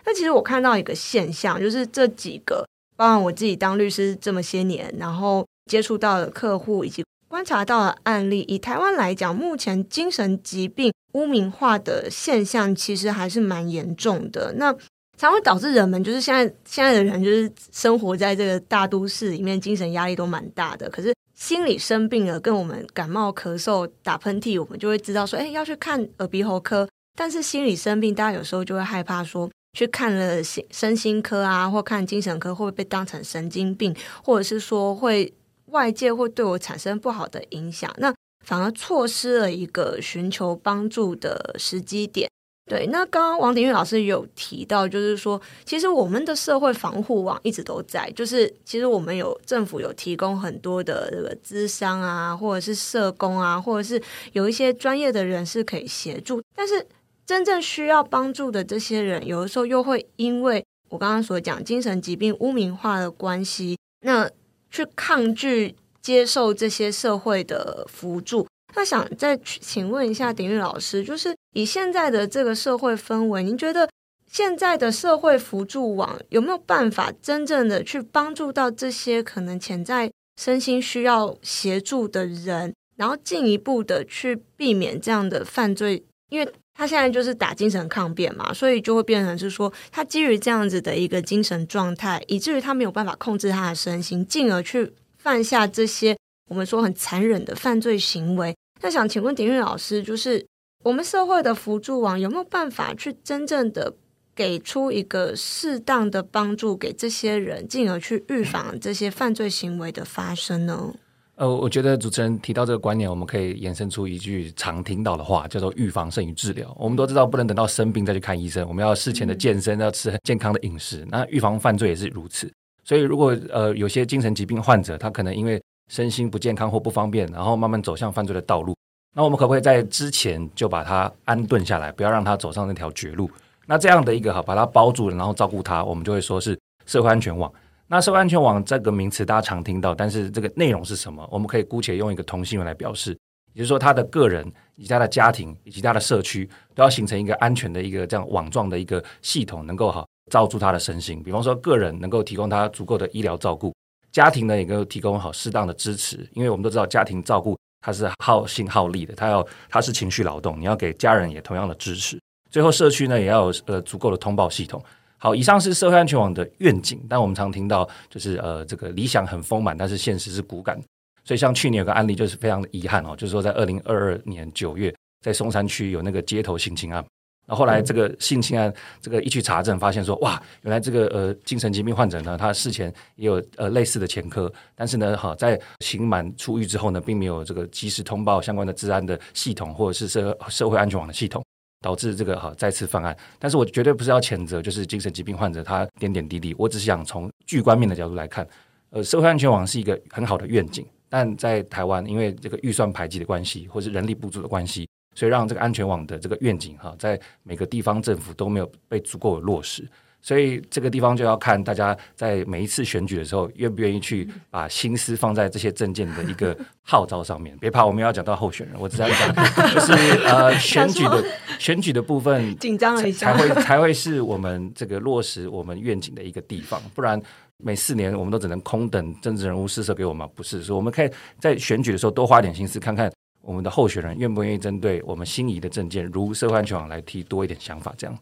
那其实我看到一个现象，就是这几个，包括我自己当律师这么些年，然后接触到的客户以及观察到的案例，以台湾来讲，目前精神疾病污名化的现象其实还是蛮严重的。那才会导致人们就是现在现在的人就是生活在这个大都市里面，精神压力都蛮大的。可是心理生病了，跟我们感冒、咳嗽、打喷嚏，我们就会知道说，哎，要去看耳鼻喉科。但是心理生病，大家有时候就会害怕说。去看了心身心科啊，或看精神科，会不会被当成神经病，或者是说会外界会对我产生不好的影响？那反而错失了一个寻求帮助的时机点。对，那刚刚王鼎玉老师有提到，就是说，其实我们的社会防护网一直都在，就是其实我们有政府有提供很多的这个咨商啊，或者是社工啊，或者是有一些专业的人士可以协助，但是。真正需要帮助的这些人，有的时候又会因为我刚刚所讲精神疾病污名化的关系，那去抗拒接受这些社会的辅助。那想再去请问一下鼎棫老师，就是以现在的这个社会氛围，您觉得现在的社会辅助网有没有办法真正的去帮助到这些可能潜在身心需要协助的人，然后进一步的去避免这样的犯罪？因为他现在就是打精神抗辩嘛，所以就会变成是说，他基于这样子的一个精神状态，以至于他没有办法控制他的身心，进而去犯下这些我们说很残忍的犯罪行为。那想请问鼎棫老师，就是我们社会的辅助网有没有办法去真正的给出一个适当的帮助给这些人，进而去预防这些犯罪行为的发生呢？呃，我觉得主持人提到这个观念，我们可以延伸出一句常听到的话，叫做“预防胜于治疗”。我们都知道，不能等到生病再去看医生，我们要事前的健身，要吃健康的饮食。那预防犯罪也是如此。所以，如果呃有些精神疾病患者，他可能因为身心不健康或不方便，然后慢慢走向犯罪的道路，那我们可不可以在之前就把他安顿下来，不要让他走上那条绝路？那这样的一个哈，把他包住了，然后照顾他，我们就会说是社会安全网。那社会安全网这个名词大家常听到，但是这个内容是什么？我们可以姑且用一个同心圆来表示，也就是说，他的个人以及他的家庭以及他的社区都要形成一个安全的一个这样网状的一个系统，能够好罩住他的身心。比方说，个人能够提供他足够的医疗照顾，家庭呢也能够提供好适当的支持。因为我们都知道，家庭照顾它是耗心耗力的，它要它是情绪劳动，你要给家人也同样的支持。最后，社区呢也要有呃足够的通报系统。好，以上是社会安全网的愿景，但我们常听到就是呃，这个理想很丰满，但是现实是骨感。所以像去年有个案例就是非常的遗憾哦，就是说在二零二二年九月，在松山区有那个街头性侵案，然后后来这个性侵案这个一去查证，发现说哇，原来这个呃精神疾病患者呢，他事前也有呃类似的前科，但是呢，好在刑满出狱之后呢，并没有这个及时通报相关的治安的系统或者是社社会安全网的系统。导致这个哈再次犯案，但是我绝对不是要谴责，就是精神疾病患者他点点滴滴，我只是想从具观面的角度来看，呃，社会安全网是一个很好的愿景，但在台湾因为这个预算排挤的关系，或是人力不足的关系，所以让这个安全网的这个愿景哈，在每个地方政府都没有被足够的落实。所以这个地方就要看大家在每一次选举的时候，愿不愿意去把心思放在这些证件的一个号召上面。别怕，我们要讲到候选人，我只在讲 就是呃选举的选举的部分，紧张了一下，才会才会是我们这个落实我们愿景的一个地方。不然每四年我们都只能空等政治人物施舍给我们，不是？所以我们可以在选举的时候多花点心思，看看我们的候选人愿不愿意针对我们心仪的政见，如社会安全网来提多一点想法，这样。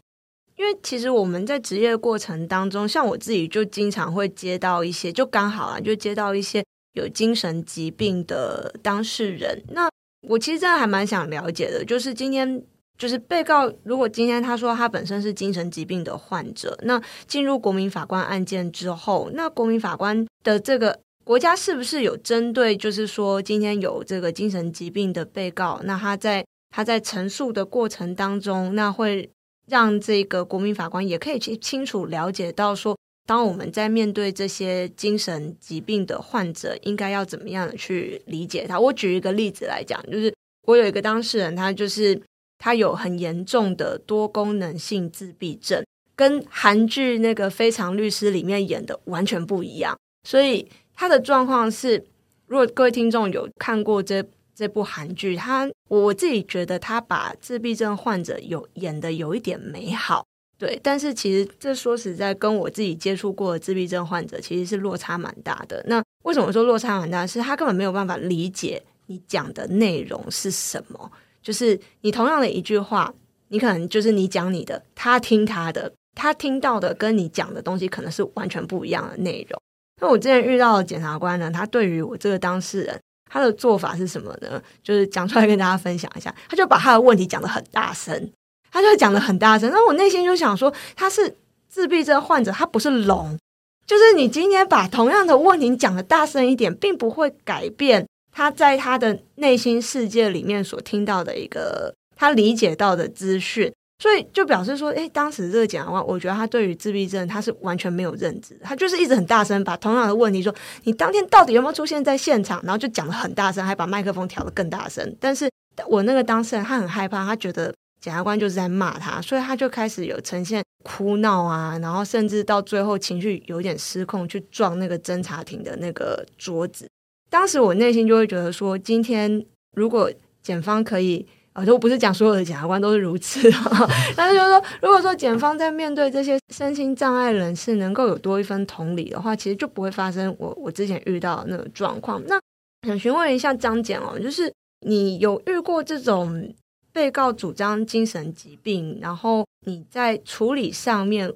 因为其实我们在职业过程当中，像我自己就经常会接到一些，就刚好啊，就接到一些有精神疾病的当事人。那我其实真的还蛮想了解的，就是今天就是被告，如果今天他说他本身是精神疾病的患者，那进入国民法官案件之后，那国民法官的这个国家是不是有针对，就是说今天有这个精神疾病的被告，那他在他在陈述的过程当中，那会。让这个国民法官也可以去清楚了解到，说当我们在面对这些精神疾病的患者，应该要怎么样去理解他。我举一个例子来讲，就是我有一个当事人，他就是他有很严重的多功能性自闭症，跟韩剧那个《非常律师》里面演的完全不一样。所以他的状况是，如果各位听众有看过这。这部韩剧，他我我自己觉得他把自闭症患者有演得有一点美好，对，但是其实这说实在，跟我自己接触过的自闭症患者其实是落差蛮大的。那为什么说落差蛮大？是他根本没有办法理解你讲的内容是什么。就是你同样的一句话，你可能就是你讲你的，他听他的，他听到的跟你讲的东西可能是完全不一样的内容。那我之前遇到的检察官呢，他对于我这个当事人。他的做法是什么呢？就是讲出来跟大家分享一下。他就把他的问题讲得很大声，他就讲得很大声。那我内心就想说，他是自闭症患者，他不是聋。就是你今天把同样的问题讲得大声一点，并不会改变他在他的内心世界里面所听到的一个他理解到的资讯。所以就表示说，诶，当时这个检察官，我觉得他对于自闭症他是完全没有认知，他就是一直很大声把同样的问题说，你当天到底有没有出现在现场，然后就讲得很大声，还把麦克风调得更大声。但是我那个当事人他很害怕，他觉得检察官就是在骂他，所以他就开始有呈现哭闹啊，然后甚至到最后情绪有点失控，去撞那个侦查庭的那个桌子。当时我内心就会觉得说，今天如果检方可以。啊，都不是讲所有的检察官都是如此，但是就是说，如果说检方在面对这些身心障碍人士能够有多一分同理的话，其实就不会发生我我之前遇到的那个状况。那想询问一下张检哦，就是你有遇过这种被告主张精神疾病，然后你在处理上面，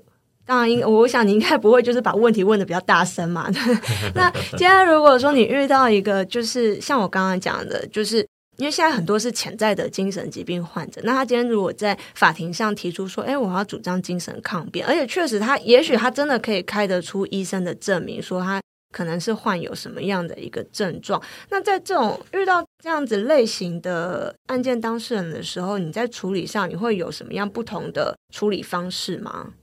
当然应我想你应该不会就是把问题问得比较大声嘛。那今天如果说你遇到一个就是像我刚刚讲的，就是。因为现在很多是潜在的精神疾病患者，那他今天如果在法庭上提出说：“哎，我要主张精神抗辩”，而且确实他也许他真的可以开得出医生的证明，说他可能是患有什么样的一个症状。那在这种遇到这样子类型的案件当事人的时候，你在处理上你会有什么样不同的处理方式吗？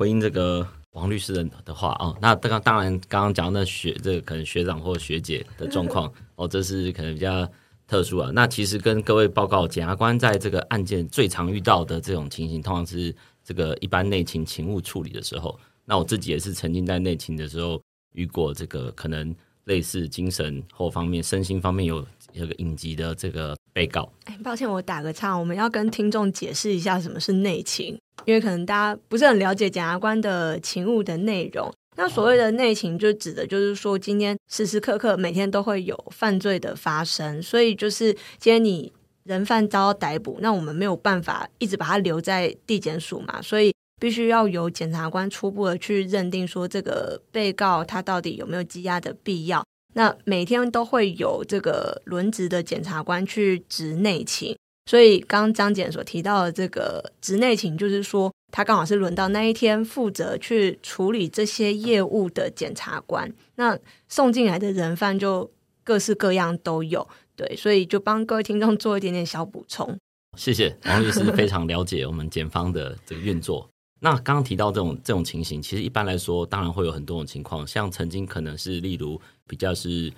回应这个王律师的的话啊、哦，那刚当然刚刚讲的学这个可能学长或学姐的状况哦，这是可能比较。特殊啊，那其实跟各位报告，检察官在这个案件最常遇到的这种情形，通常是这个一般内勤勤务处理的时候。那我自己也是曾经在内勤的时候遇过这个可能类似精神或方面、身心方面有有个隐疾的这个被告。哎，抱歉，我打个岔，我们要跟听众解释一下什么是内勤，因为可能大家不是很了解检察官的勤务的内容。那所谓的内勤，就指的就是说，今天时时刻刻每天都会有犯罪的发生，所以就是今天你人犯遭到逮捕，那我们没有办法一直把他留在地检署嘛，所以必须要由检察官初步的去认定说，这个被告他到底有没有羁押的必要。那每天都会有这个轮值的检察官去执内勤。所以，刚张检所提到的这个职内勤，就是说他刚好是轮到那一天负责去处理这些业务的检察官。那送进来的人犯就各式各样都有，对，所以就帮各位听众做一点点小补充。谢谢王律师，非常了解我们检方的这个运作。那刚刚提到这种这种情形，其实一般来说，当然会有很多种情况，像曾经可能是例如比较是。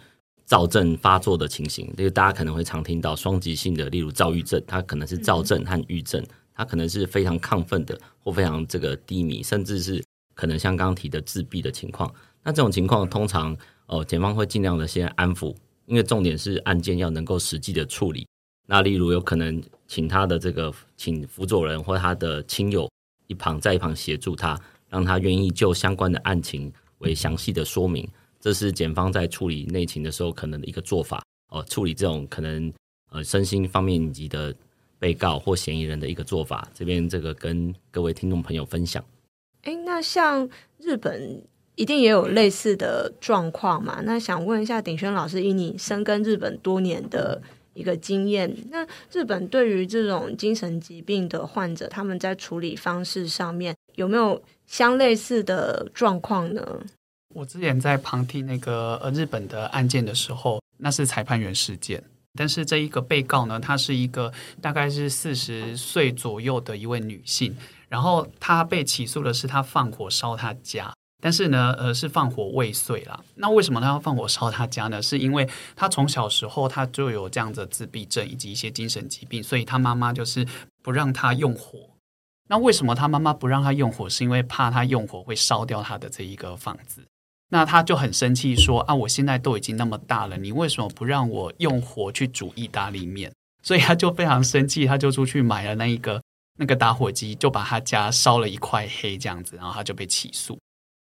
躁症发作的情形，这个大家可能会常听到双极性的，例如躁郁症，它可能是躁症和郁症，他可能是非常亢奋的，或非常这个低迷，甚至是可能像刚刚提的自闭的情况。那这种情况通常，哦，检方会尽量的先安抚，因为重点是案件要能够实际的处理。那例如有可能请他的这个请辅佐人或他的亲友一旁在一旁协助他，让他愿意就相关的案情为详细的说明。这是检方在处理内情的时候可能的一个做法哦，处理这种可能呃身心方面以及的被告或嫌疑人的一个做法。这边这个跟各位听众朋友分享。诶，那像日本一定也有类似的状况嘛？那想问一下鼎轩老师，以你深耕日本多年的一个经验，那日本对于这种精神疾病的患者，他们在处理方式上面有没有相类似的状况呢？我之前在旁听那个呃日本的案件的时候，那是裁判员事件。但是这一个被告呢，她是一个大概是四十岁左右的一位女性，然后她被起诉的是她放火烧她家，但是呢，呃是放火未遂啦。那为什么她要放火烧她家呢？是因为她从小时候她就有这样的自闭症以及一些精神疾病，所以她妈妈就是不让她用火。那为什么她妈妈不让她用火？是因为怕她用火会烧掉她的这一个房子。那他就很生气，说：“啊，我现在都已经那么大了，你为什么不让我用火去煮意大利面？”所以他就非常生气，他就出去买了那一个那个打火机，就把他家烧了一块黑这样子，然后他就被起诉。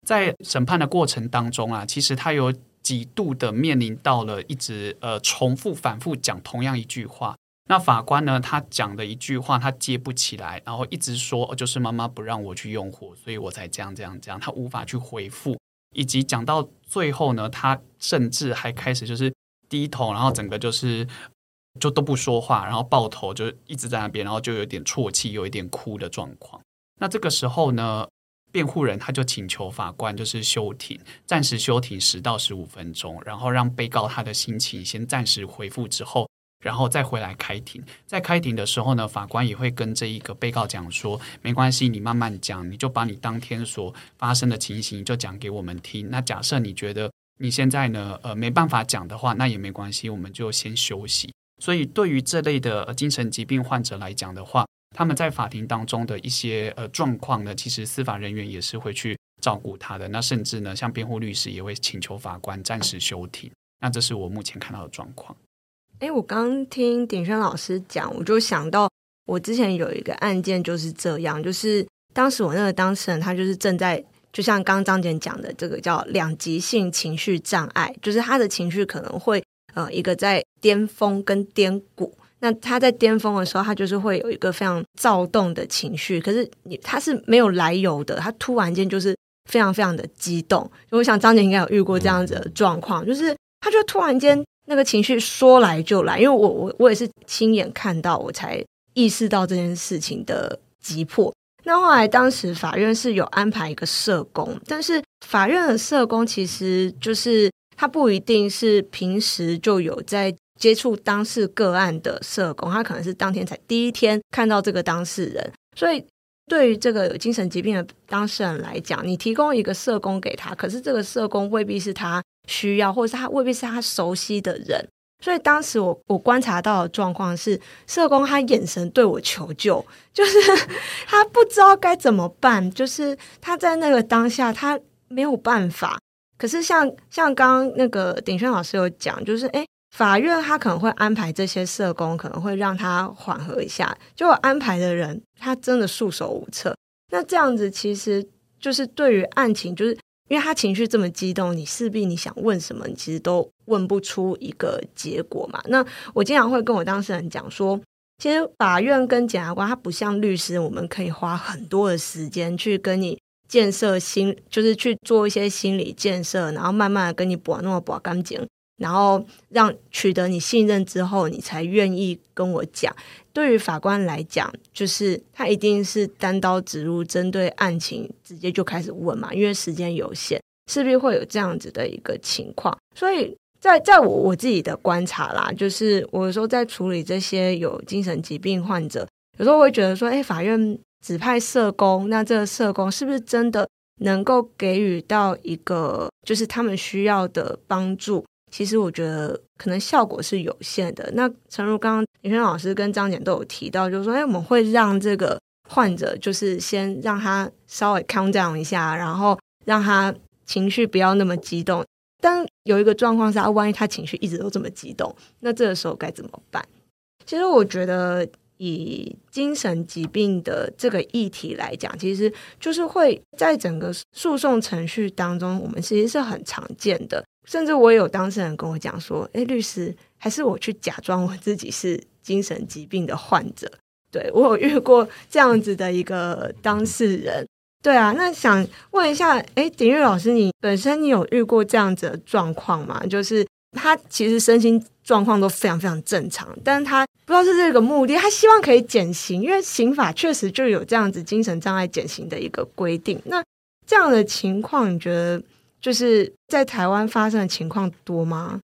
在审判的过程当中啊，其实他有几度的面临到了一直呃重复反复讲同样一句话。那法官呢，他讲的一句话他接不起来，然后一直说就是妈妈不让我去用火，所以我才这样这样这样，他无法去回复。以及讲到最后呢，他甚至还开始就是低头，然后整个就是就都不说话，然后抱头就一直在那边，然后就有点啜泣，有一点哭的状况。那这个时候呢，辩护人他就请求法官就是休庭，暂时休庭十到十五分钟，然后让被告他的心情先暂时恢复之后。然后再回来开庭，在开庭的时候呢，法官也会跟这一个被告讲说，没关系，你慢慢讲，你就把你当天所发生的情形就讲给我们听。那假设你觉得你现在呢，呃，没办法讲的话，那也没关系，我们就先休息。所以对于这类的精神疾病患者来讲的话，他们在法庭当中的一些呃状况呢，其实司法人员也是会去照顾他的。那甚至呢，像辩护律师也会请求法官暂时休庭。那这是我目前看到的状况。哎，我刚听鼎轩老师讲，我就想到我之前有一个案件就是这样，就是当时我那个当事人他就是正在，就像刚张姐讲的，这个叫两极性情绪障碍，就是他的情绪可能会呃一个在巅峰跟低谷。那他在巅峰的时候，他就是会有一个非常躁动的情绪，可是你他是没有来由的，他突然间就是非常非常的激动。我想张姐应该有遇过这样子的状况，就是他就突然间。那个情绪说来就来，因为我我我也是亲眼看到，我才意识到这件事情的急迫。那后来当时法院是有安排一个社工，但是法院的社工其实就是他不一定是平时就有在接触当事个案的社工，他可能是当天才第一天看到这个当事人，所以对于这个有精神疾病的当事人来讲，你提供一个社工给他，可是这个社工未必是他。需要，或者是他未必是他熟悉的人，所以当时我我观察到的状况是，社工他眼神对我求救，就是 他不知道该怎么办，就是他在那个当下他没有办法。可是像像刚刚那个鼎轩老师有讲，就是诶，法院他可能会安排这些社工，可能会让他缓和一下，就安排的人他真的束手无策。那这样子其实就是对于案情就是。因为他情绪这么激动，你势必你想问什么，你其实都问不出一个结果嘛。那我经常会跟我当事人讲说，其实法院跟检察官他不像律师，我们可以花很多的时间去跟你建设心，就是去做一些心理建设，然后慢慢的跟你把那么把干净。然后让取得你信任之后，你才愿意跟我讲。对于法官来讲，就是他一定是单刀直入，针对案情直接就开始问嘛，因为时间有限，势必会有这样子的一个情况。所以在在我我自己的观察啦，就是我有时候在处理这些有精神疾病患者，有时候会觉得说，哎，法院指派社工，那这个社工是不是真的能够给予到一个就是他们需要的帮助？其实我觉得可能效果是有限的。那诚如刚刚李轩老师跟张简都有提到，就是说，哎，我们会让这个患者就是先让他稍微 calm down 一下，然后让他情绪不要那么激动。但有一个状况是啊，万一他情绪一直都这么激动，那这个时候该怎么办？其实我觉得。以精神疾病的这个议题来讲，其实就是会在整个诉讼程序当中，我们其实是很常见的。甚至我有当事人跟我讲说：“诶，律师，还是我去假装我自己是精神疾病的患者。对”我有遇过这样子的一个当事人。对啊，那想问一下，诶，鼎棫老师，你本身你有遇过这样子的状况吗？就是他其实身心状况都非常非常正常，但是他。不知道是这个目的，他希望可以减刑，因为刑法确实就有这样子精神障碍减刑的一个规定。那这样的情况，你觉得就是在台湾发生的情况多吗？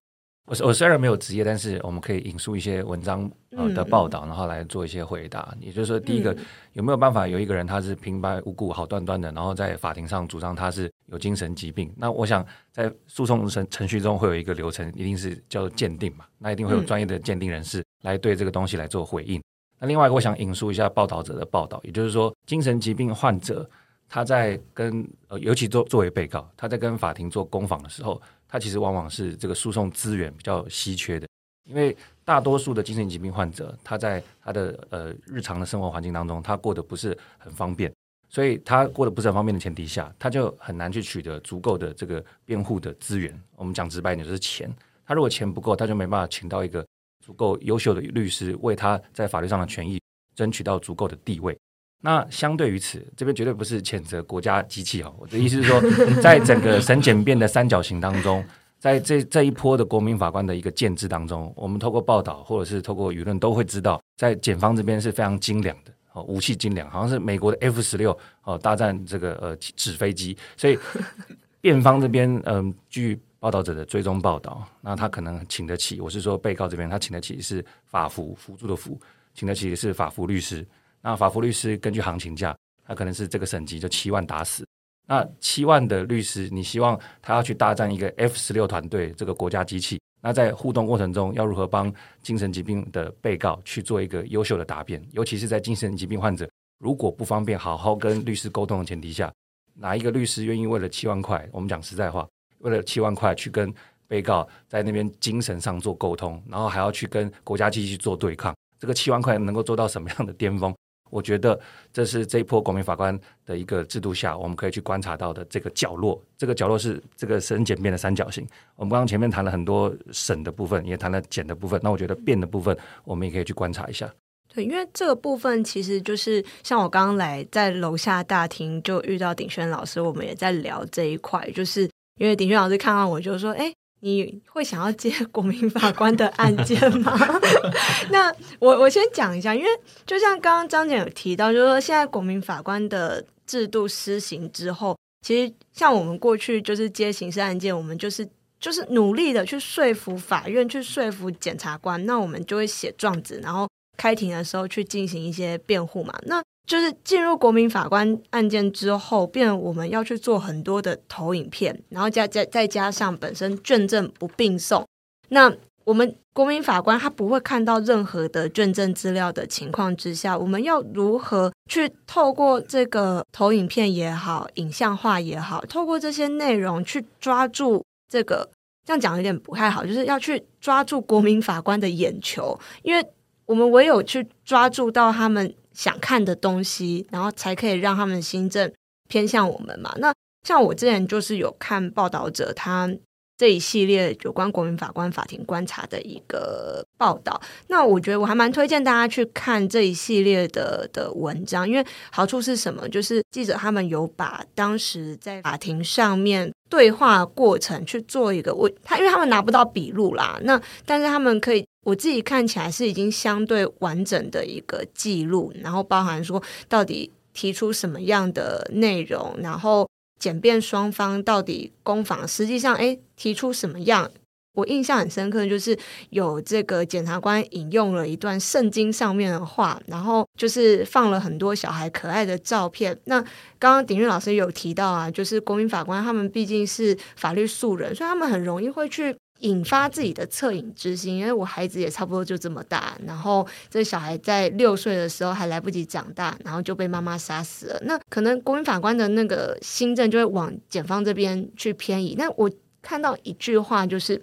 我我虽然没有职业，但是我们可以引述一些文章呃的报道，然后来做一些回答。嗯、也就是说，第一个、嗯、有没有办法有一个人他是平白无故好端端的，然后在法庭上主张他是有精神疾病？那我想在诉讼程程序中会有一个流程，一定是叫做鉴定嘛。那一定会有专业的鉴定人士来对这个东西来做回应。嗯、那另外我想引述一下报道者的报道，也就是说，精神疾病患者他在跟呃，尤其作作为被告，他在跟法庭做攻防的时候。他其实往往是这个诉讼资源比较稀缺的，因为大多数的精神疾病患者，他在他的呃日常的生活环境当中，他过得不是很方便，所以他过得不是很方便的前提下，他就很难去取得足够的这个辩护的资源。我们讲直白一点，就是钱。他如果钱不够，他就没办法请到一个足够优秀的律师，为他在法律上的权益争取到足够的地位。那相对于此，这边绝对不是谴责国家机器哈，我的意思是说，在整个审检辩的三角形当中，在这这一波的国民法官的一个建制当中，我们透过报道或者是透过舆论都会知道，在检方这边是非常精良的哦，武器精良，好像是美国的 F 十六哦，大战这个呃纸飞机，所以 辩方这边嗯、据报道者的追踪报道，那他可能请得起，我是说被告这边他请得起是法服辅助的辅，请得起是法服律师。那法扶律师根据行情价，他可能是这个省级就七万打死。那七万的律师，你希望他要去大战一个 F 十六团队这个国家机器？那在互动过程中，要如何帮精神疾病的被告去做一个优秀的答辩？尤其是在精神疾病患者如果不方便好好跟律师沟通的前提下，哪一个律师愿意为了七万块？我们讲实在话，为了七万块去跟被告在那边精神上做沟通，然后还要去跟国家机器做对抗？这个七万块能够做到什么样的巅峰？我觉得这是这一波国民法官的一个制度下，我们可以去观察到的这个角落。这个角落是这个审检辩的三角形。我们刚刚前面谈了很多审的部分，也谈了检的部分。那我觉得辩的部分，我们也可以去观察一下。对，因为这个部分其实就是像我刚刚来在楼下大厅就遇到鼎轩老师，我们也在聊这一块。就是因为鼎轩老师看到我就说：“哎。”你会想要接国民法官的案件吗？那我我先讲一下，因为就像刚刚张姐有提到，就是说现在国民法官的制度施行之后，其实像我们过去就是接刑事案件，我们就是就是努力的去说服法院，去说服检察官，那我们就会写状子，然后开庭的时候去进行一些辩护嘛。那就是进入国民法官案件之后，变我们要去做很多的投影片，然后加加再加上本身卷证不并送，那我们国民法官他不会看到任何的卷证资料的情况之下，我们要如何去透过这个投影片也好，影像化也好，透过这些内容去抓住这个，这样讲有点不太好，就是要去抓住国民法官的眼球，因为我们唯有去抓住到他们。想看的东西，然后才可以让他们心政偏向我们嘛。那像我之前就是有看报道者他这一系列有关国民法官法庭观察的一个报道，那我觉得我还蛮推荐大家去看这一系列的的文章，因为好处是什么？就是记者他们有把当时在法庭上面对话过程去做一个我他，因为他们拿不到笔录啦，那但是他们可以。我自己看起来是已经相对完整的一个记录，然后包含说到底提出什么样的内容，然后检辩双方到底攻防，实际上诶提出什么样。我印象很深刻，就是有这个检察官引用了一段圣经上面的话，然后就是放了很多小孩可爱的照片。那刚刚鼎棫老师有提到啊，就是国民法官他们毕竟是法律素人，所以他们很容易会去引发自己的恻隐之心，因为我孩子也差不多就这么大，然后这小孩在六岁的时候还来不及长大，然后就被妈妈杀死了。那可能国民法官的那个心证就会往检方这边去偏移。那我看到一句话，就是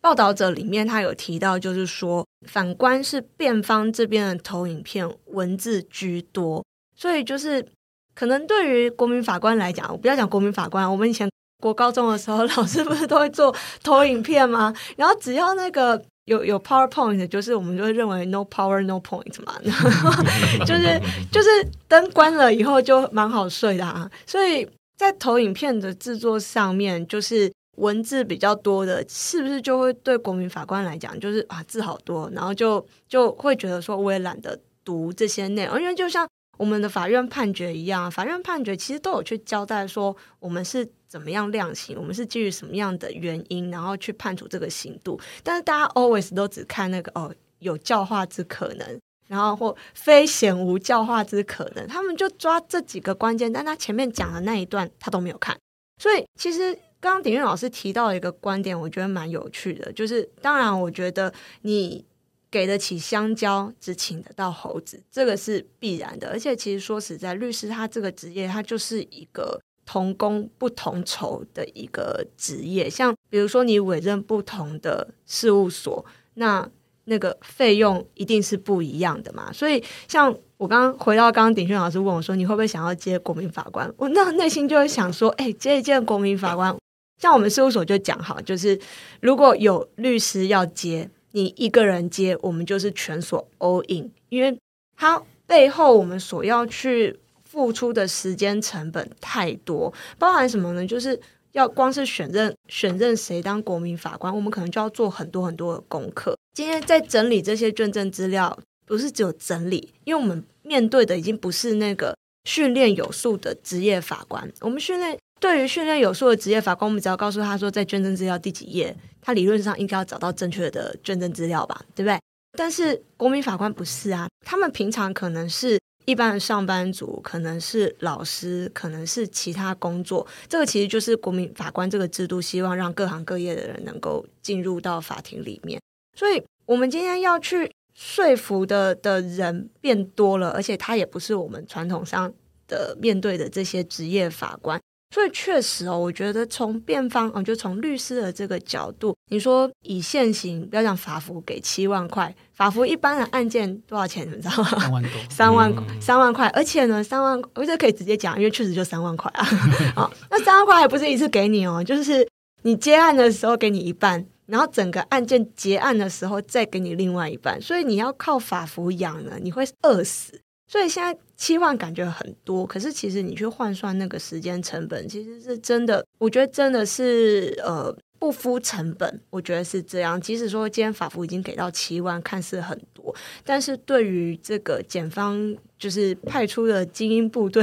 报道者里面他有提到，就是说反观是辩方这边的投影片文字居多，所以就是可能对于国民法官来讲，我不要讲国民法官，我们以前。国高中的时候，老师不是都会做投影片吗？然后只要那个有有 PowerPoint，就是我们就会认为 no power no point 嘛，然 后 就是就是灯关了以后就蛮好睡的啊。所以在投影片的制作上面，就是文字比较多的，是不是就会对国民法官来讲，就是啊字好多，然后就就会觉得说我也懒得读这些内容，因为就像。我们的法院判决一样，法院判决其实都有去交代说，我们是怎么样量刑，我们是基于什么样的原因，然后去判处这个刑度。但是大家 always 都只看那个哦，有教化之可能，然后或非显无教化之可能，他们就抓这几个关键，但他前面讲的那一段他都没有看。所以其实刚刚鼎岳老师提到一个观点，我觉得蛮有趣的，就是当然我觉得你。给得起香蕉，只请得到猴子，这个是必然的。而且，其实说实在，律师他这个职业，他就是一个同工不同酬的一个职业。像比如说，你委任不同的事务所，那那个费用一定是不一样的嘛。所以，像我刚刚回到刚刚鼎轩老师问我说，你会不会想要接国民法官？我那内心就会想说，哎，接一接国民法官，像我们事务所就讲好，就是如果有律师要接。你一个人接，我们就是全所 all in，因为它背后我们所要去付出的时间成本太多，包含什么呢？就是要光是选任选任谁当国民法官，我们可能就要做很多很多的功课。今天在整理这些卷证资料，不是只有整理，因为我们面对的已经不是那个训练有素的职业法官，我们训练。对于训练有素的职业法官，我们只要告诉他说，在卷证资料第几页，他理论上应该要找到正确的卷证资料吧，对不对？但是国民法官不是啊，他们平常可能是一般的上班族，可能是老师，可能是其他工作。这个其实就是国民法官这个制度，希望让各行各业的人能够进入到法庭里面。所以，我们今天要去说服的的人变多了，而且他也不是我们传统上的面对的这些职业法官。所以确实哦，我觉得从辩方，哦，就从律师的这个角度，你说以现行，不要讲法服给七万块，法服一般的案件多少钱？你知道吗？三万多，三万、嗯、三万块，而且呢，三万，我觉得可以直接讲，因为确实就三万块啊。好，那三万块还不是一次给你哦，就是你接案的时候给你一半，然后整个案件结案的时候再给你另外一半，所以你要靠法服养呢，你会饿死。所以现在七万感觉很多，可是其实你去换算那个时间成本，其实是真的，我觉得真的是呃不敷成本。我觉得是这样。即使说今天法服已经给到七万，看似很多，但是对于这个检方就是派出的精英部队，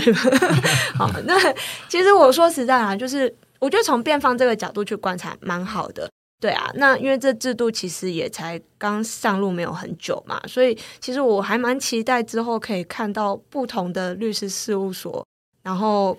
好，那其实我说实在啊，就是我觉得从辩方这个角度去观察，蛮好的。对啊，那因为这制度其实也才刚上路没有很久嘛，所以其实我还蛮期待之后可以看到不同的律师事务所，然后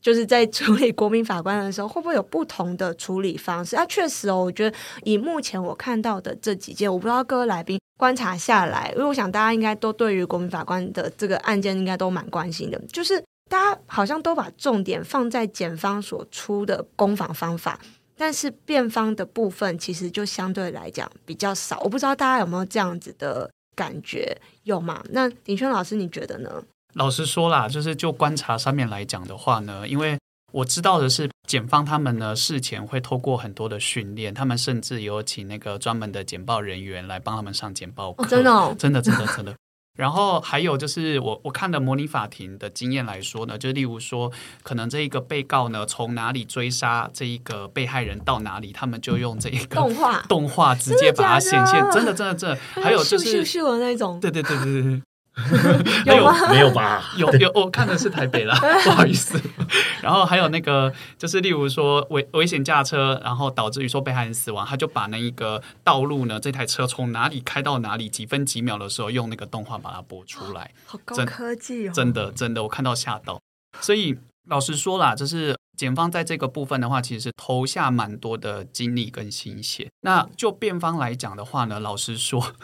就是在处理国民法官的时候，会不会有不同的处理方式？啊，确实哦，我觉得以目前我看到的这几件，我不知道各位来宾观察下来，因为我想大家应该都对于国民法官的这个案件应该都蛮关心的，就是大家好像都把重点放在检方所出的攻防方法。但是辩方的部分其实就相对来讲比较少，我不知道大家有没有这样子的感觉，有吗？那鼎轩老师你觉得呢？老实说啦，就是就观察上面来讲的话呢，因为我知道的是，检方他们呢事前会透过很多的训练，他们甚至有请那个专门的简报人员来帮他们上简报课。哦，真的哦，真的，真的，真的。然后还有就是我我看的模拟法庭的经验来说呢，就例如说，可能这一个被告呢从哪里追杀这一个被害人到哪里，他们就用这一个动画 动画直接把它显现，真的真的真的。还有就是咻咻咻的那种，对对对对对。有吗？没有吧？有有，我看的是台北啦，不好意思。然后还有那个，就是例如说危危险驾车，然后导致于说被害人死亡，他就把那一个道路呢，这台车从哪里开到哪里，几分几秒的时候，用那个动画把它播出来。好高科技哦！真的真的，我看到吓到。所以老实说啦，就是检方在这个部分的话，其实是投下蛮多的精力跟心血。那就辩方来讲的话呢，老实说，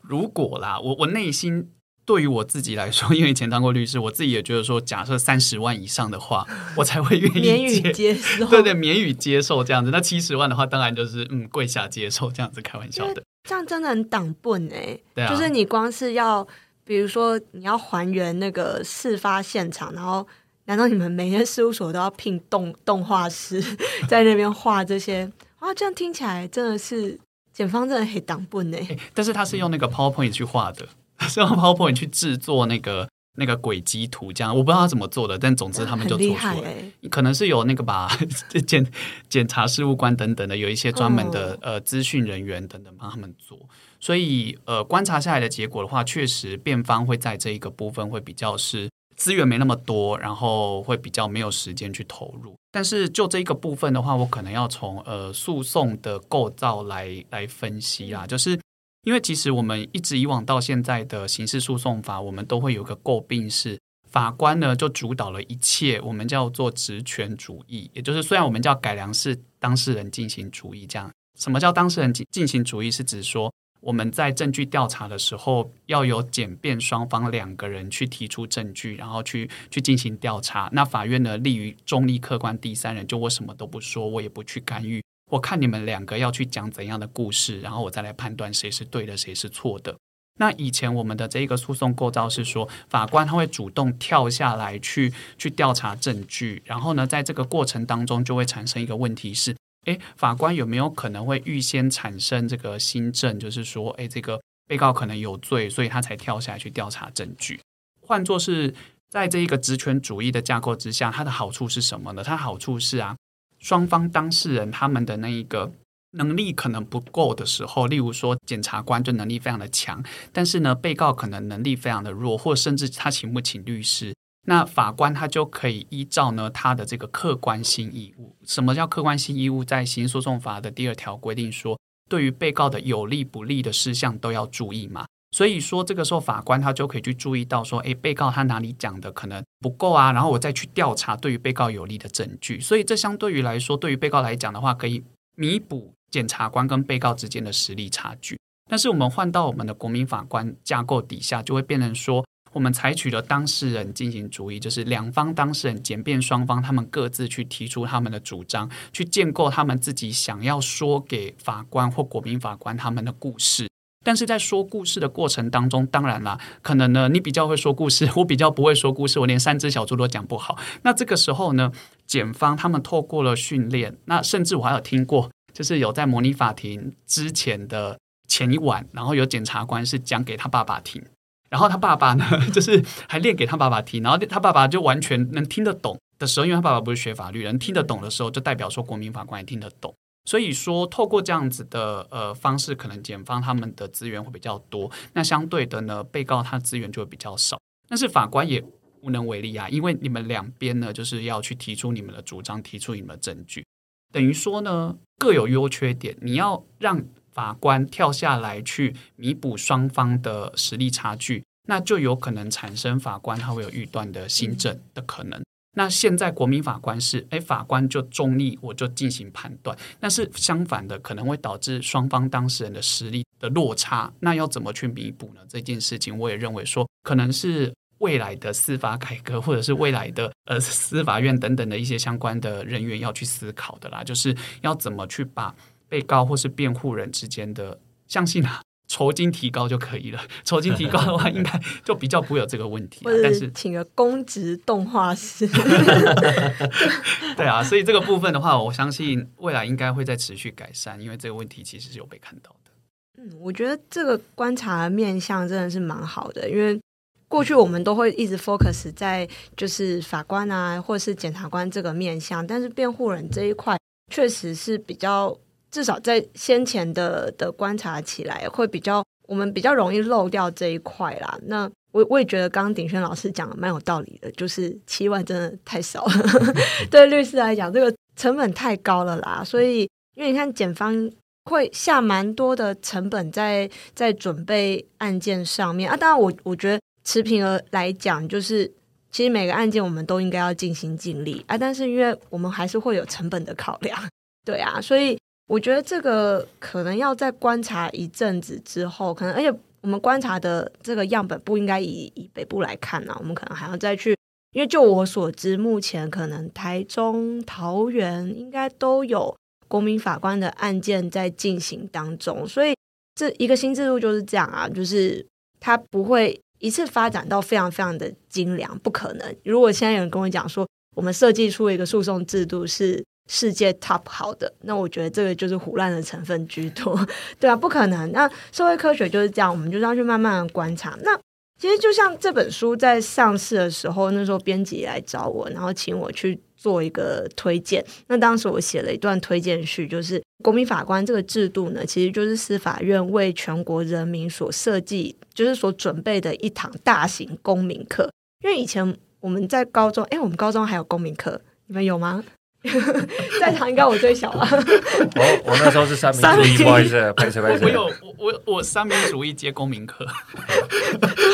如果啦，我我内心对于我自己来说，因为以前当过律师，我自己也觉得说，假设三十万以上的话，我才会愿意免予接受。对对，免予接受这样子。那七十万的话，当然就是嗯跪下接受这样子，开玩笑的。这样真的很挡笨哎，对啊，就是你光是要，比如说你要还原那个事发现场，然后。难道你们每间事务所都要聘动动画师 在那边画这些？哇，这样听起来真的是检方真的很挡笨呢。但是他是用那个 PowerPoint 去画的，是用 PowerPoint 去制作那个那个轨迹图，这样我不知道他怎么做的，但总之他们就做出来。可能是有那个吧，检检察事务官等等的，有一些专门的、哦、呃资讯人员等等帮他们做。所以呃，观察下来的结果的话，确实辩方会在这一个部分会比较是。资源没那么多，然后会比较没有时间去投入。但是就这一个部分的话，我可能要从呃诉讼的构造来来分析啦。就是因为其实我们一直以往到现在的刑事诉讼法，我们都会有个诟病是法官呢就主导了一切，我们叫做职权主义。也就是虽然我们叫改良式当事人进行主义，这样什么叫当事人进进行主义？是指说。我们在证据调查的时候，要有检辩双方两个人去提出证据，然后去去进行调查。那法院呢，立于中立客观第三人，就我什么都不说，我也不去干预。我看你们两个要去讲怎样的故事，然后我再来判断谁是对的，谁是错的。那以前我们的这一个诉讼构造是说，法官他会主动跳下来去去调查证据，然后呢，在这个过程当中就会产生一个问题是。诶，法官有没有可能会预先产生这个新证，就是说，诶，这个被告可能有罪，所以他才跳下来去调查证据。换作是在这一个职权主义的架构之下，它的好处是什么呢？它好处是啊，双方当事人他们的那一个能力可能不够的时候，例如说检察官就能力非常的强，但是呢，被告可能能力非常的弱，或甚至他请不请律师。那法官他就可以依照呢他的这个客观性义务。什么叫客观性义务？在刑诉讼法的第二条规定说，对于被告的有利不利的事项都要注意嘛。所以说这个时候法官他就可以去注意到说，诶，被告他哪里讲的可能不够啊，然后我再去调查对于被告有利的证据。所以这相对于来说，对于被告来讲的话，可以弥补检察官跟被告之间的实力差距。但是我们换到我们的国民法官架构底下，就会变成说。我们采取了当事人进行主义，就是两方当事人检辩双方，他们各自去提出他们的主张，去建构他们自己想要说给法官或国民法官他们的故事。但是在说故事的过程当中，当然啦，可能呢，你比较会说故事，我比较不会说故事，我连三只小猪都讲不好。那这个时候呢，检方他们透过了训练，那甚至我还有听过，就是有在模拟法庭之前的前一晚，然后有检察官是讲给他爸爸听。然后他爸爸呢，就是还练给他爸爸听，然后他爸爸就完全能听得懂的时候，因为他爸爸不是学法律人，听得懂的时候，就代表说国民法官也听得懂。所以说，透过这样子的呃方式，可能检方他们的资源会比较多，那相对的呢，被告他资源就会比较少。但是法官也无能为力啊，因为你们两边呢，就是要去提出你们的主张，提出你们的证据，等于说呢，各有优缺点，你要让。法官跳下来去弥补双方的实力差距，那就有可能产生法官他会有预断的新政的可能。那现在国民法官是，诶，法官就中立，我就进行判断。但是相反的，可能会导致双方当事人的实力的落差。那要怎么去弥补呢？这件事情，我也认为说，可能是未来的司法改革，或者是未来的呃司法院等等的一些相关的人员要去思考的啦，就是要怎么去把。被告或是辩护人之间的，相信啊，酬金提高就可以了。酬金提高的话，应该就比较不会有这个问题。但是请个公职动画师，对啊，所以这个部分的话，我相信未来应该会再持续改善，因为这个问题其实是有被看到的。嗯，我觉得这个观察的面向真的是蛮好的，因为过去我们都会一直 focus 在就是法官啊，或是检察官这个面向，但是辩护人这一块确实是比较。至少在先前的的观察起来，会比较我们比较容易漏掉这一块啦。那我我也觉得刚刚鼎轩老师讲的蛮有道理的，就是七万真的太少了，对律师来讲，这个成本太高了啦。所以因为你看，检方会下蛮多的成本在在准备案件上面啊。当然我，我我觉得持平而来讲，就是。其实每个案件我们都应该要尽心尽力啊，但是因为我们还是会有成本的考量，对啊，所以我觉得这个可能要再观察一阵子之后，可能而且我们观察的这个样本不应该以以北部来看呢、我们可能还要再去，因为就我所知，目前可能台中、桃园应该都有国民法官的案件在进行当中，所以这一个新制度就是这样啊，就是它不会。一次发展到非常非常的精良，不可能。如果现在有人跟我讲说，我们设计出一个诉讼制度是世界 top 好的，那我觉得这个就是胡乱的成分居多，对啊，不可能。那社会科学就是这样，我们就是要去慢慢的观察。那其实就像这本书在上市的时候，那时候编辑来找我，然后请我去。做一个推荐，那当时我写了一段推荐序，就是国民法官这个制度呢，其实就是司法院为全国人民所设计，就是所准备的一堂大型公民课。因为以前我们在高中，哎，我们高中还有公民课，你们有吗？在场应该我最小吧？我我那时候是三民主义，不好意思，拍谢拍谢。我有我我我三民主义接公民课，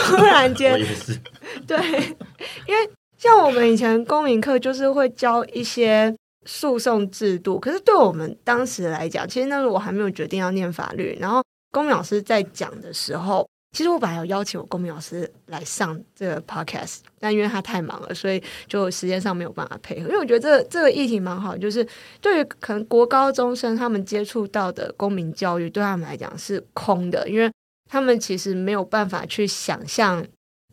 突然间，我也是，对，因为。像我们以前公民课就是会教一些诉讼制度，可是对我们当时来讲，其实那时候我还没有决定要念法律。然后公民老师在讲的时候，其实我本来有邀请我公民老师来上这个 podcast，但因为他太忙了，所以就时间上没有办法配合。因为我觉得这个这个议题蛮好，就是对于可能国高中生他们接触到的公民教育，对他们来讲是空的，因为他们其实没有办法去想象。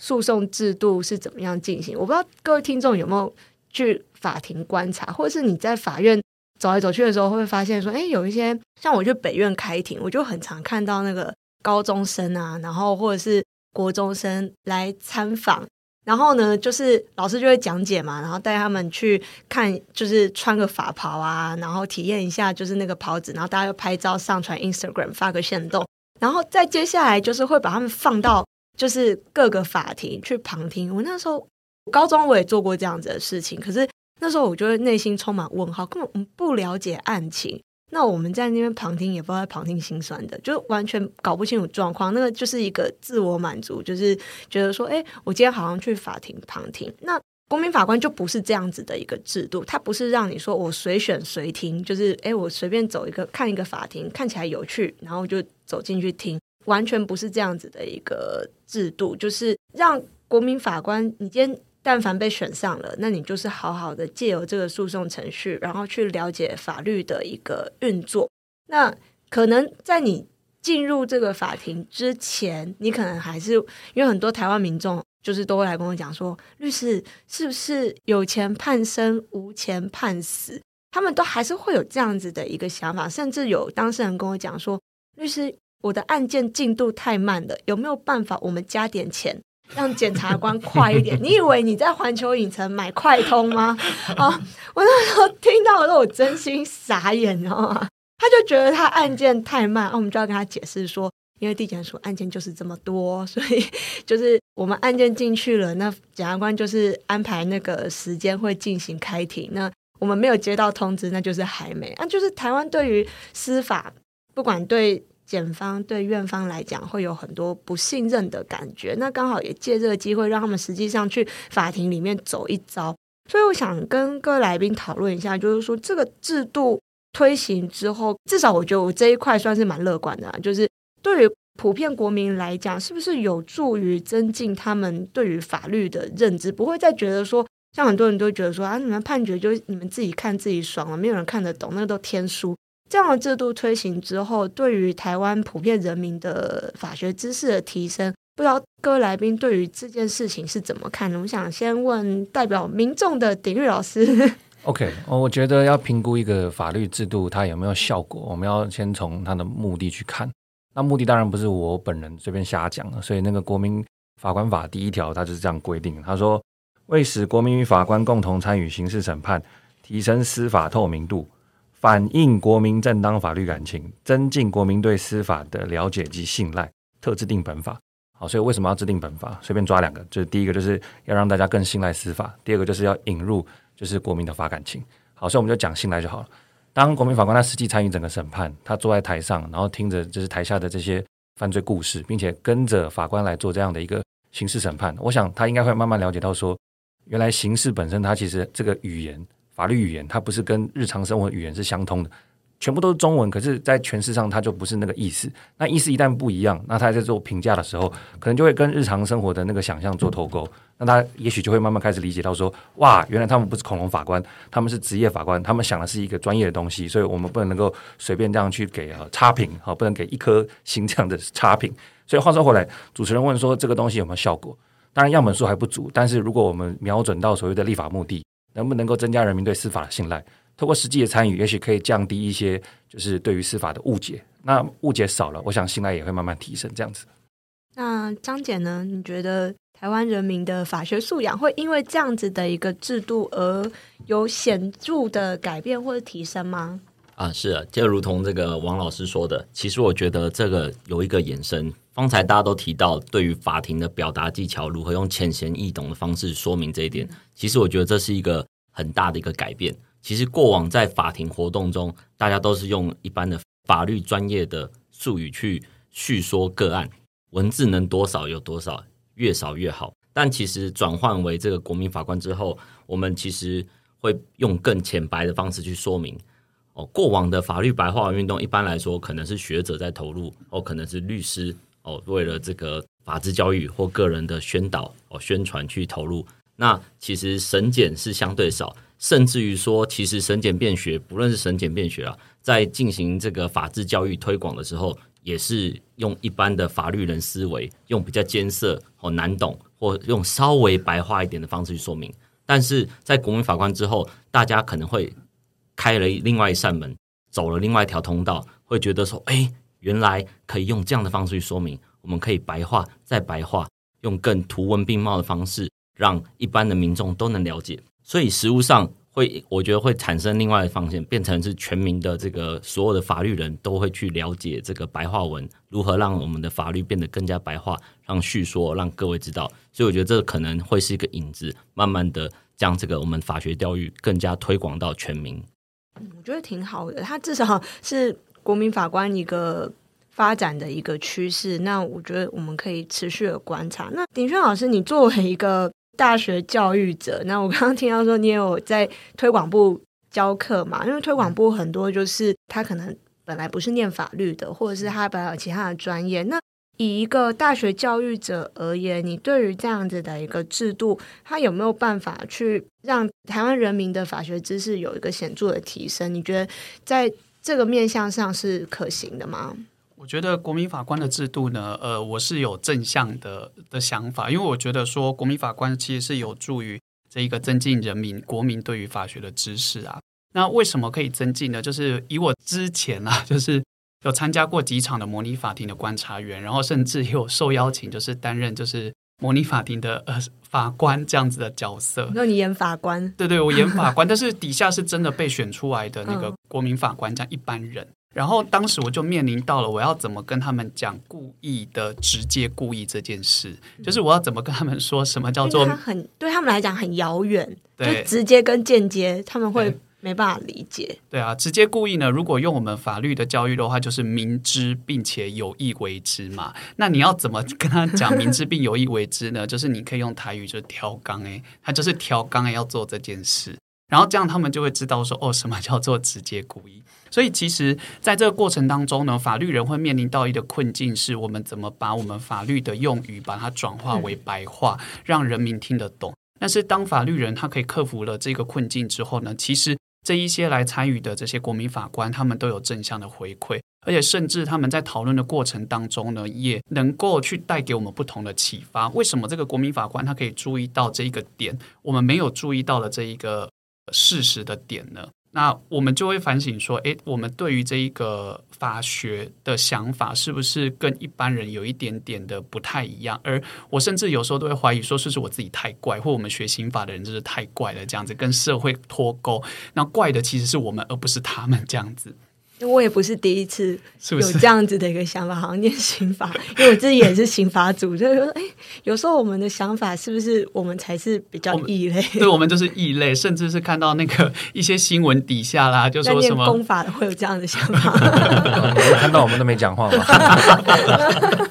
诉讼制度是怎么样进行？我不知道各位听众有没有去法庭观察，或者是你在法院走来走去的时候，会不会发现说，哎，有一些像我去北院开庭，我就很常看到那个高中生啊，然后或者是国中生来参访，然后呢，就是老师就会讲解嘛，然后带他们去看，就是穿个法袍啊，然后体验一下就是那个袍子，然后大家又拍照上传 Instagram 发个限动，然后再接下来就是会把他们放到。就是各个法庭去旁听，我那时候高中我也做过这样子的事情，可是那时候我就会内心充满问号，根本不了解案情。那我们在那边旁听，也不知道旁听心酸的，就完全搞不清楚状况。那个就是一个自我满足，就是觉得说，哎，我今天好像去法庭旁听。那国民法官就不是这样子的一个制度，它不是让你说我随选随听，就是哎，我随便走一个看一个法庭，看起来有趣，然后就走进去听。完全不是这样子的一个制度，就是让国民法官，你今天但凡被选上了，那你就是好好的借由这个诉讼程序，然后去了解法律的一个运作。那可能在你进入这个法庭之前，你可能还是因为很多台湾民众就是都会来跟我讲说，律师是不是有钱判生，无钱判死？他们都还是会有这样子的一个想法，甚至有当事人跟我讲说，律师。我的案件进度太慢了，有没有办法我们加点钱，让检察官快一点？你以为你在环球影城买快通吗？啊！我那时候听到的时候，我真心傻眼，你知道吗？他就觉得他案件太慢，啊，我们就要跟他解释说，因为地检署案件就是这么多，所以就是我们案件进去了，那检察官就是安排那个时间会进行开庭，那我们没有接到通知，那就是还没啊。就是台湾对于司法，不管对。检方对院方来讲会有很多不信任的感觉，那刚好也借这个机会让他们实际上去法庭里面走一遭。所以我想跟各位来宾讨论一下，就是说这个制度推行之后，至少我觉得我这一块算是蛮乐观的啊，就是对于普遍国民来讲，是不是有助于增进他们对于法律的认知，不会再觉得说像很多人都觉得说啊，你们判决就你们自己看自己爽了，没有人看得懂，那个都天书。这样的制度推行之后，对于台湾普遍人民的法学知识的提升，不知道各位来宾对于这件事情是怎么看呢？我想先问代表民众的鼎棫老师。OK，我觉得要评估一个法律制度它有没有效果，我们要先从它的目的去看。那目的当然不是我本人随便瞎讲的，所以那个《国民法官法》第一条它就是这样规定，他说为使国民与法官共同参与刑事审判，提升司法透明度。反映国民正当法律感情，增进国民对司法的了解及信赖，特制定本法。好，所以为什么要制定本法？随便抓两个，就是第一个就是要让大家更信赖司法，第二个就是要引入就是国民的法感情。好，所以我们就讲信赖就好了。当国民法官他实际参与整个审判，他坐在台上，然后听着就是台下的这些犯罪故事，并且跟着法官来做这样的一个刑事审判，我想他应该会慢慢了解到说，原来刑事本身它其实这个语言法律语言它不是跟日常生活语言是相通的。全部都是中文，可是，在诠释上，它就不是那个意思。那意思一旦不一样，那他在做评价的时候，可能就会跟日常生活的那个想象做脱钩。那他也许就会慢慢开始理解到说，哇，原来他们不是恐龙法官，他们是职业法官，他们想的是一个专业的东西，所以我们不能够随便这样去给呃差评，好，不能给一颗星这样的差评。所以话说回来，主持人问说这个东西有没有效果？当然样本数还不足，但是如果我们瞄准到所谓的立法目的，能不能够增加人民对司法的信赖？透过实际的参与，也许可以降低一些就是对于司法的误解。那误解少了，我想信赖也会慢慢提升。这样子。那张姐呢？你觉得台湾人民的法学素养会因为这样子的一个制度而有显著的改变或者提升吗？啊，是啊，就如同这个王老师说的，其实我觉得这个有一个延伸。方才大家都提到，对于法庭的表达技巧，如何用浅显易懂的方式说明这一点，其实我觉得这是一个很大的一个改变。其实过往在法庭活动中，大家都是用一般的法律专业的术语去叙说个案，文字能多少有多少，越少越好。但其实转换为这个国民法官之后，我们其实会用更浅白的方式去说明。过往的法律白话文运动，一般来说可能是学者在投入，哦，可能是律师哦，为了这个法治教育或个人的宣导哦宣传去投入。那其实审检是相对少。甚至于说，其实审检辩学，不论是审检辩学啊，在进行这个法治教育推广的时候，也是用一般的法律人思维，用比较艰涩或难懂，或用稍微白话一点的方式去说明。但是在国民法官之后，大家可能会开了另外一扇门，走了另外一条通道，会觉得说，哎，原来可以用这样的方式去说明，我们可以白话再白话，用更图文并茂的方式，让一般的民众都能了解。所以实务上会，我觉得会产生另外的方向，变成是全民的这个所有的法律人都会去了解这个白话文，如何让我们的法律变得更加白话，让叙说让各位知道。所以我觉得这可能会是一个引子，慢慢的将这个我们法学教育更加推广到全民。我觉得挺好的，它至少 是国民法官一个发展的一个趋势。那我觉得我们可以持续的观察。那鼎轩老师，你作为一个大学教育者，那我刚刚听到说你也有在推广部教课嘛？因为推广部很多就是他可能本来不是念法律的，或者是他本来有其他的专业。那以一个大学教育者而言，你对于这样子的一个制度，他有没有办法去让台湾人民的法学知识有一个显著的提升？你觉得在这个面向上是可行的吗？我觉得国民法官的制度呢，呃，我是有正向的的想法，因为我觉得说国民法官其实是有助于这一个增进人民国民对于法学的知识啊。那为什么可以增进呢？就是以我之前啊，就是有参加过几场的模拟法庭的观察员，然后甚至有受邀请，就是担任就是模拟法庭的呃法官这样子的角色。那你演法官？对对，我演法官，但是底下是真的被选出来的那个国民法官，这样一般人。然后当时我就面临到了，我要怎么跟他们讲故意的直接故意这件事，就是我要怎么跟他们说什么叫做很对他们来讲很遥远，就直接跟间接他们会没办法理解。对啊，直接故意呢？如果用我们法律的教育的话，就是明知并且有意为之嘛。那你要怎么跟他讲明知并有意为之呢？就是你可以用台语就是调岗哎，他就是调岗哎要做这件事。然后这样他们就会知道说哦，什么叫做直接故意。所以其实在这个过程当中呢，法律人会面临到一个困境，是我们怎么把我们法律的用语把它转化为白话，让人民听得懂。但是当法律人他可以克服了这个困境之后呢，其实这一些来参与的这些国民法官，他们都有正向的回馈，而且甚至他们在讨论的过程当中呢，也能够去带给我们不同的启发。为什么这个国民法官他可以注意到这一个点，我们没有注意到的这一个事实的点呢？那我们就会反省说，诶，我们对于这一个法学的想法，是不是跟一般人有一点点的不太一样？而我甚至有时候都会怀疑说，是不是我自己太怪，或我们学刑法的人就是太怪了，这样子跟社会脱钩。那怪的其实是我们，而不是他们这样子。我也不是第一次有这样子的一个想法，是是好像念刑法，因为我自己也是刑法组，就是说，哎，有时候我们的想法是不是我们才是比较异类？对，我们就是异类，甚至是看到那个一些新闻底下啦，就说什么功法的会有这样的想法，看到我们都没讲话吗？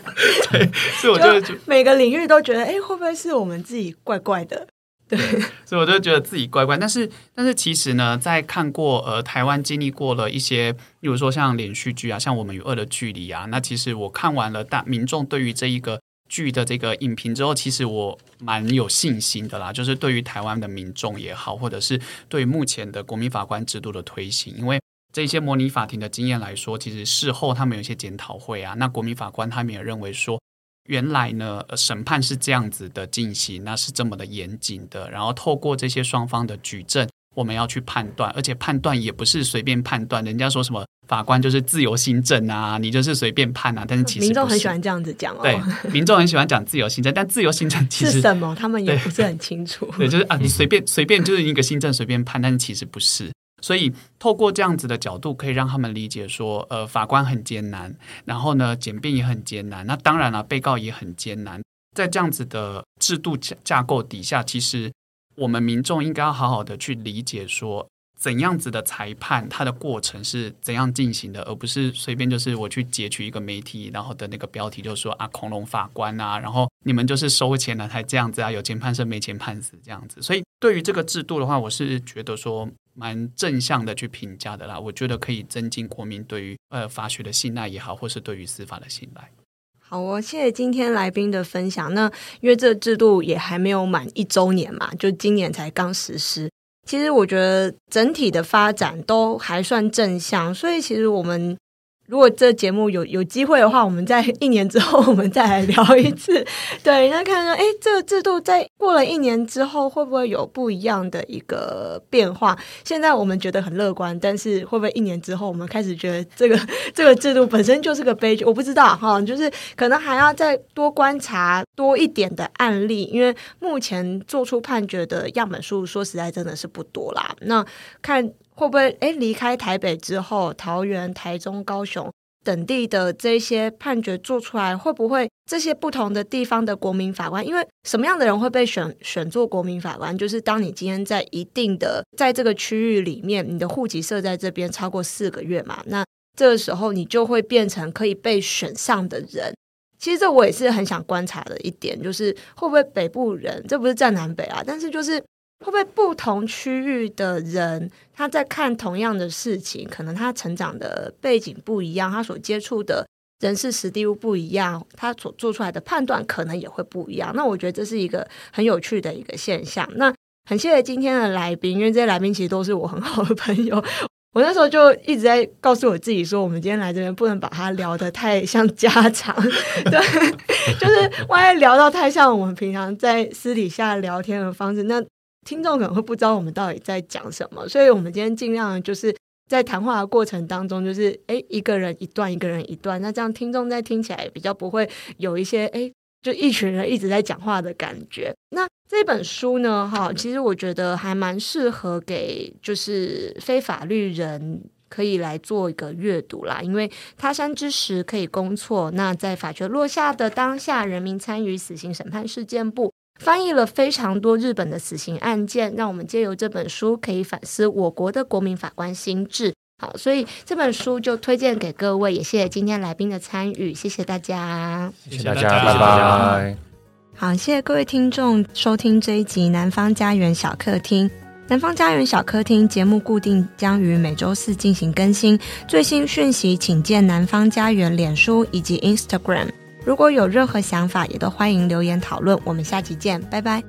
对，所以我觉得就每个领域都觉得，哎，会不会是我们自己怪怪的？对，所以我就觉得自己乖乖。但是，但是其实呢，在看过呃台湾经历过了一些，比如说像连续剧啊，像《我们与恶的距离》啊，那其实我看完了大民众对于这一个剧的这个影评之后，其实我蛮有信心的啦。就是对于台湾的民众也好，或者是对目前的国民法官制度的推行，因为这些模拟法庭的经验来说，其实事后他们有一些检讨会啊，那国民法官他们也认为说。原来呢，审判是这样子的进行，那是这么的严谨的。然后透过这些双方的举证，我们要去判断，而且判断也不是随便判断。人家说什么法官就是自由心证啊，你就是随便判啊。但是其实民众很喜欢这样子讲哦。对，民众很喜欢讲自由心证，但自由心证其实是什么？他们也不是很清楚。对，对，就是啊，你随便随便就是一个心证随便判，但是其实不是。所以，透过这样子的角度，可以让他们理解说，呃，法官很艰难，然后呢，检辩也很艰难。那当然了，被告也很艰难。在这样子的制度架架构底下，其实我们民众应该要好好的去理解说。怎样子的裁判，它的过程是怎样进行的，而不是随便就是我去截取一个媒体，然后的那个标题就说啊，恐龙法官啊，然后你们就是收钱了才这样子啊，有钱判生，没钱判死这样子。所以对于这个制度的话，我是觉得说蛮正向的去评价的啦。我觉得可以增进国民对于呃法学的信赖也好，或是对于司法的信赖。好哦，谢谢今天来宾的分享。那因为这个制度也还没有满一周年嘛，就今年才刚实施。其实我觉得整体的发展都还算正向，所以其实我们。如果这节目有有机会的话，我们在一年之后，我们再来聊一次。对，那看看，哎，这个制度在过了一年之后，会不会有不一样的一个变化？现在我们觉得很乐观，但是会不会一年之后，我们开始觉得这个这个制度本身就是个悲剧？我不知道哈，就是可能还要再多观察多一点的案例，因为目前做出判决的样本数，说实在真的是不多啦。那看。会不会诶离开台北之后，桃园、台中、高雄等地的这些判决做出来，会不会这些不同的地方的国民法官？因为什么样的人会被选选做国民法官？就是当你今天在一定的在这个区域里面，你的户籍设在这边超过四个月嘛，那这个时候你就会变成可以被选上的人。其实这我也是很想观察的一点，就是会不会北部人？这不是战南北啊，但是就是。会不会不同区域的人，他在看同样的事情，可能他成长的背景不一样，他所接触的人事实地物不一样，他所做出来的判断可能也会不一样。那我觉得这是一个很有趣的一个现象。那很谢谢今天的来宾，因为这些来宾其实都是我很好的朋友。我那时候就一直在告诉我自己说，我们今天来这边不能把它聊得太像家常，对，就是万一聊到太像我们平常在私底下聊天的方式，那。听众可能会不知道我们到底在讲什么，所以我们今天尽量就是在谈话的过程当中，就是诶一个人一段，一个人一段，那这样听众在听起来比较不会有一些诶就一群人一直在讲话的感觉。那这本书呢，哈，其实我觉得还蛮适合给就是非法律人可以来做一个阅读啦，因为他山之石可以攻错。那在法决落下的当下，人民参与死刑审判事件簿。翻译了非常多日本的死刑案件，让我们借由这本书可以反思我国的国民法官心智。好，所以这本书就推荐给各位，也谢谢今天来宾的参与，谢谢大家，谢谢大家，拜拜。好，谢谢各位听众收听这一集《南方家园小客厅》。南方家园小客厅节目固定将于每周四进行更新，最新讯息请见南方家园脸书以及 Instagram。如果有任何想法，也都欢迎留言讨论。我们下期见，拜拜。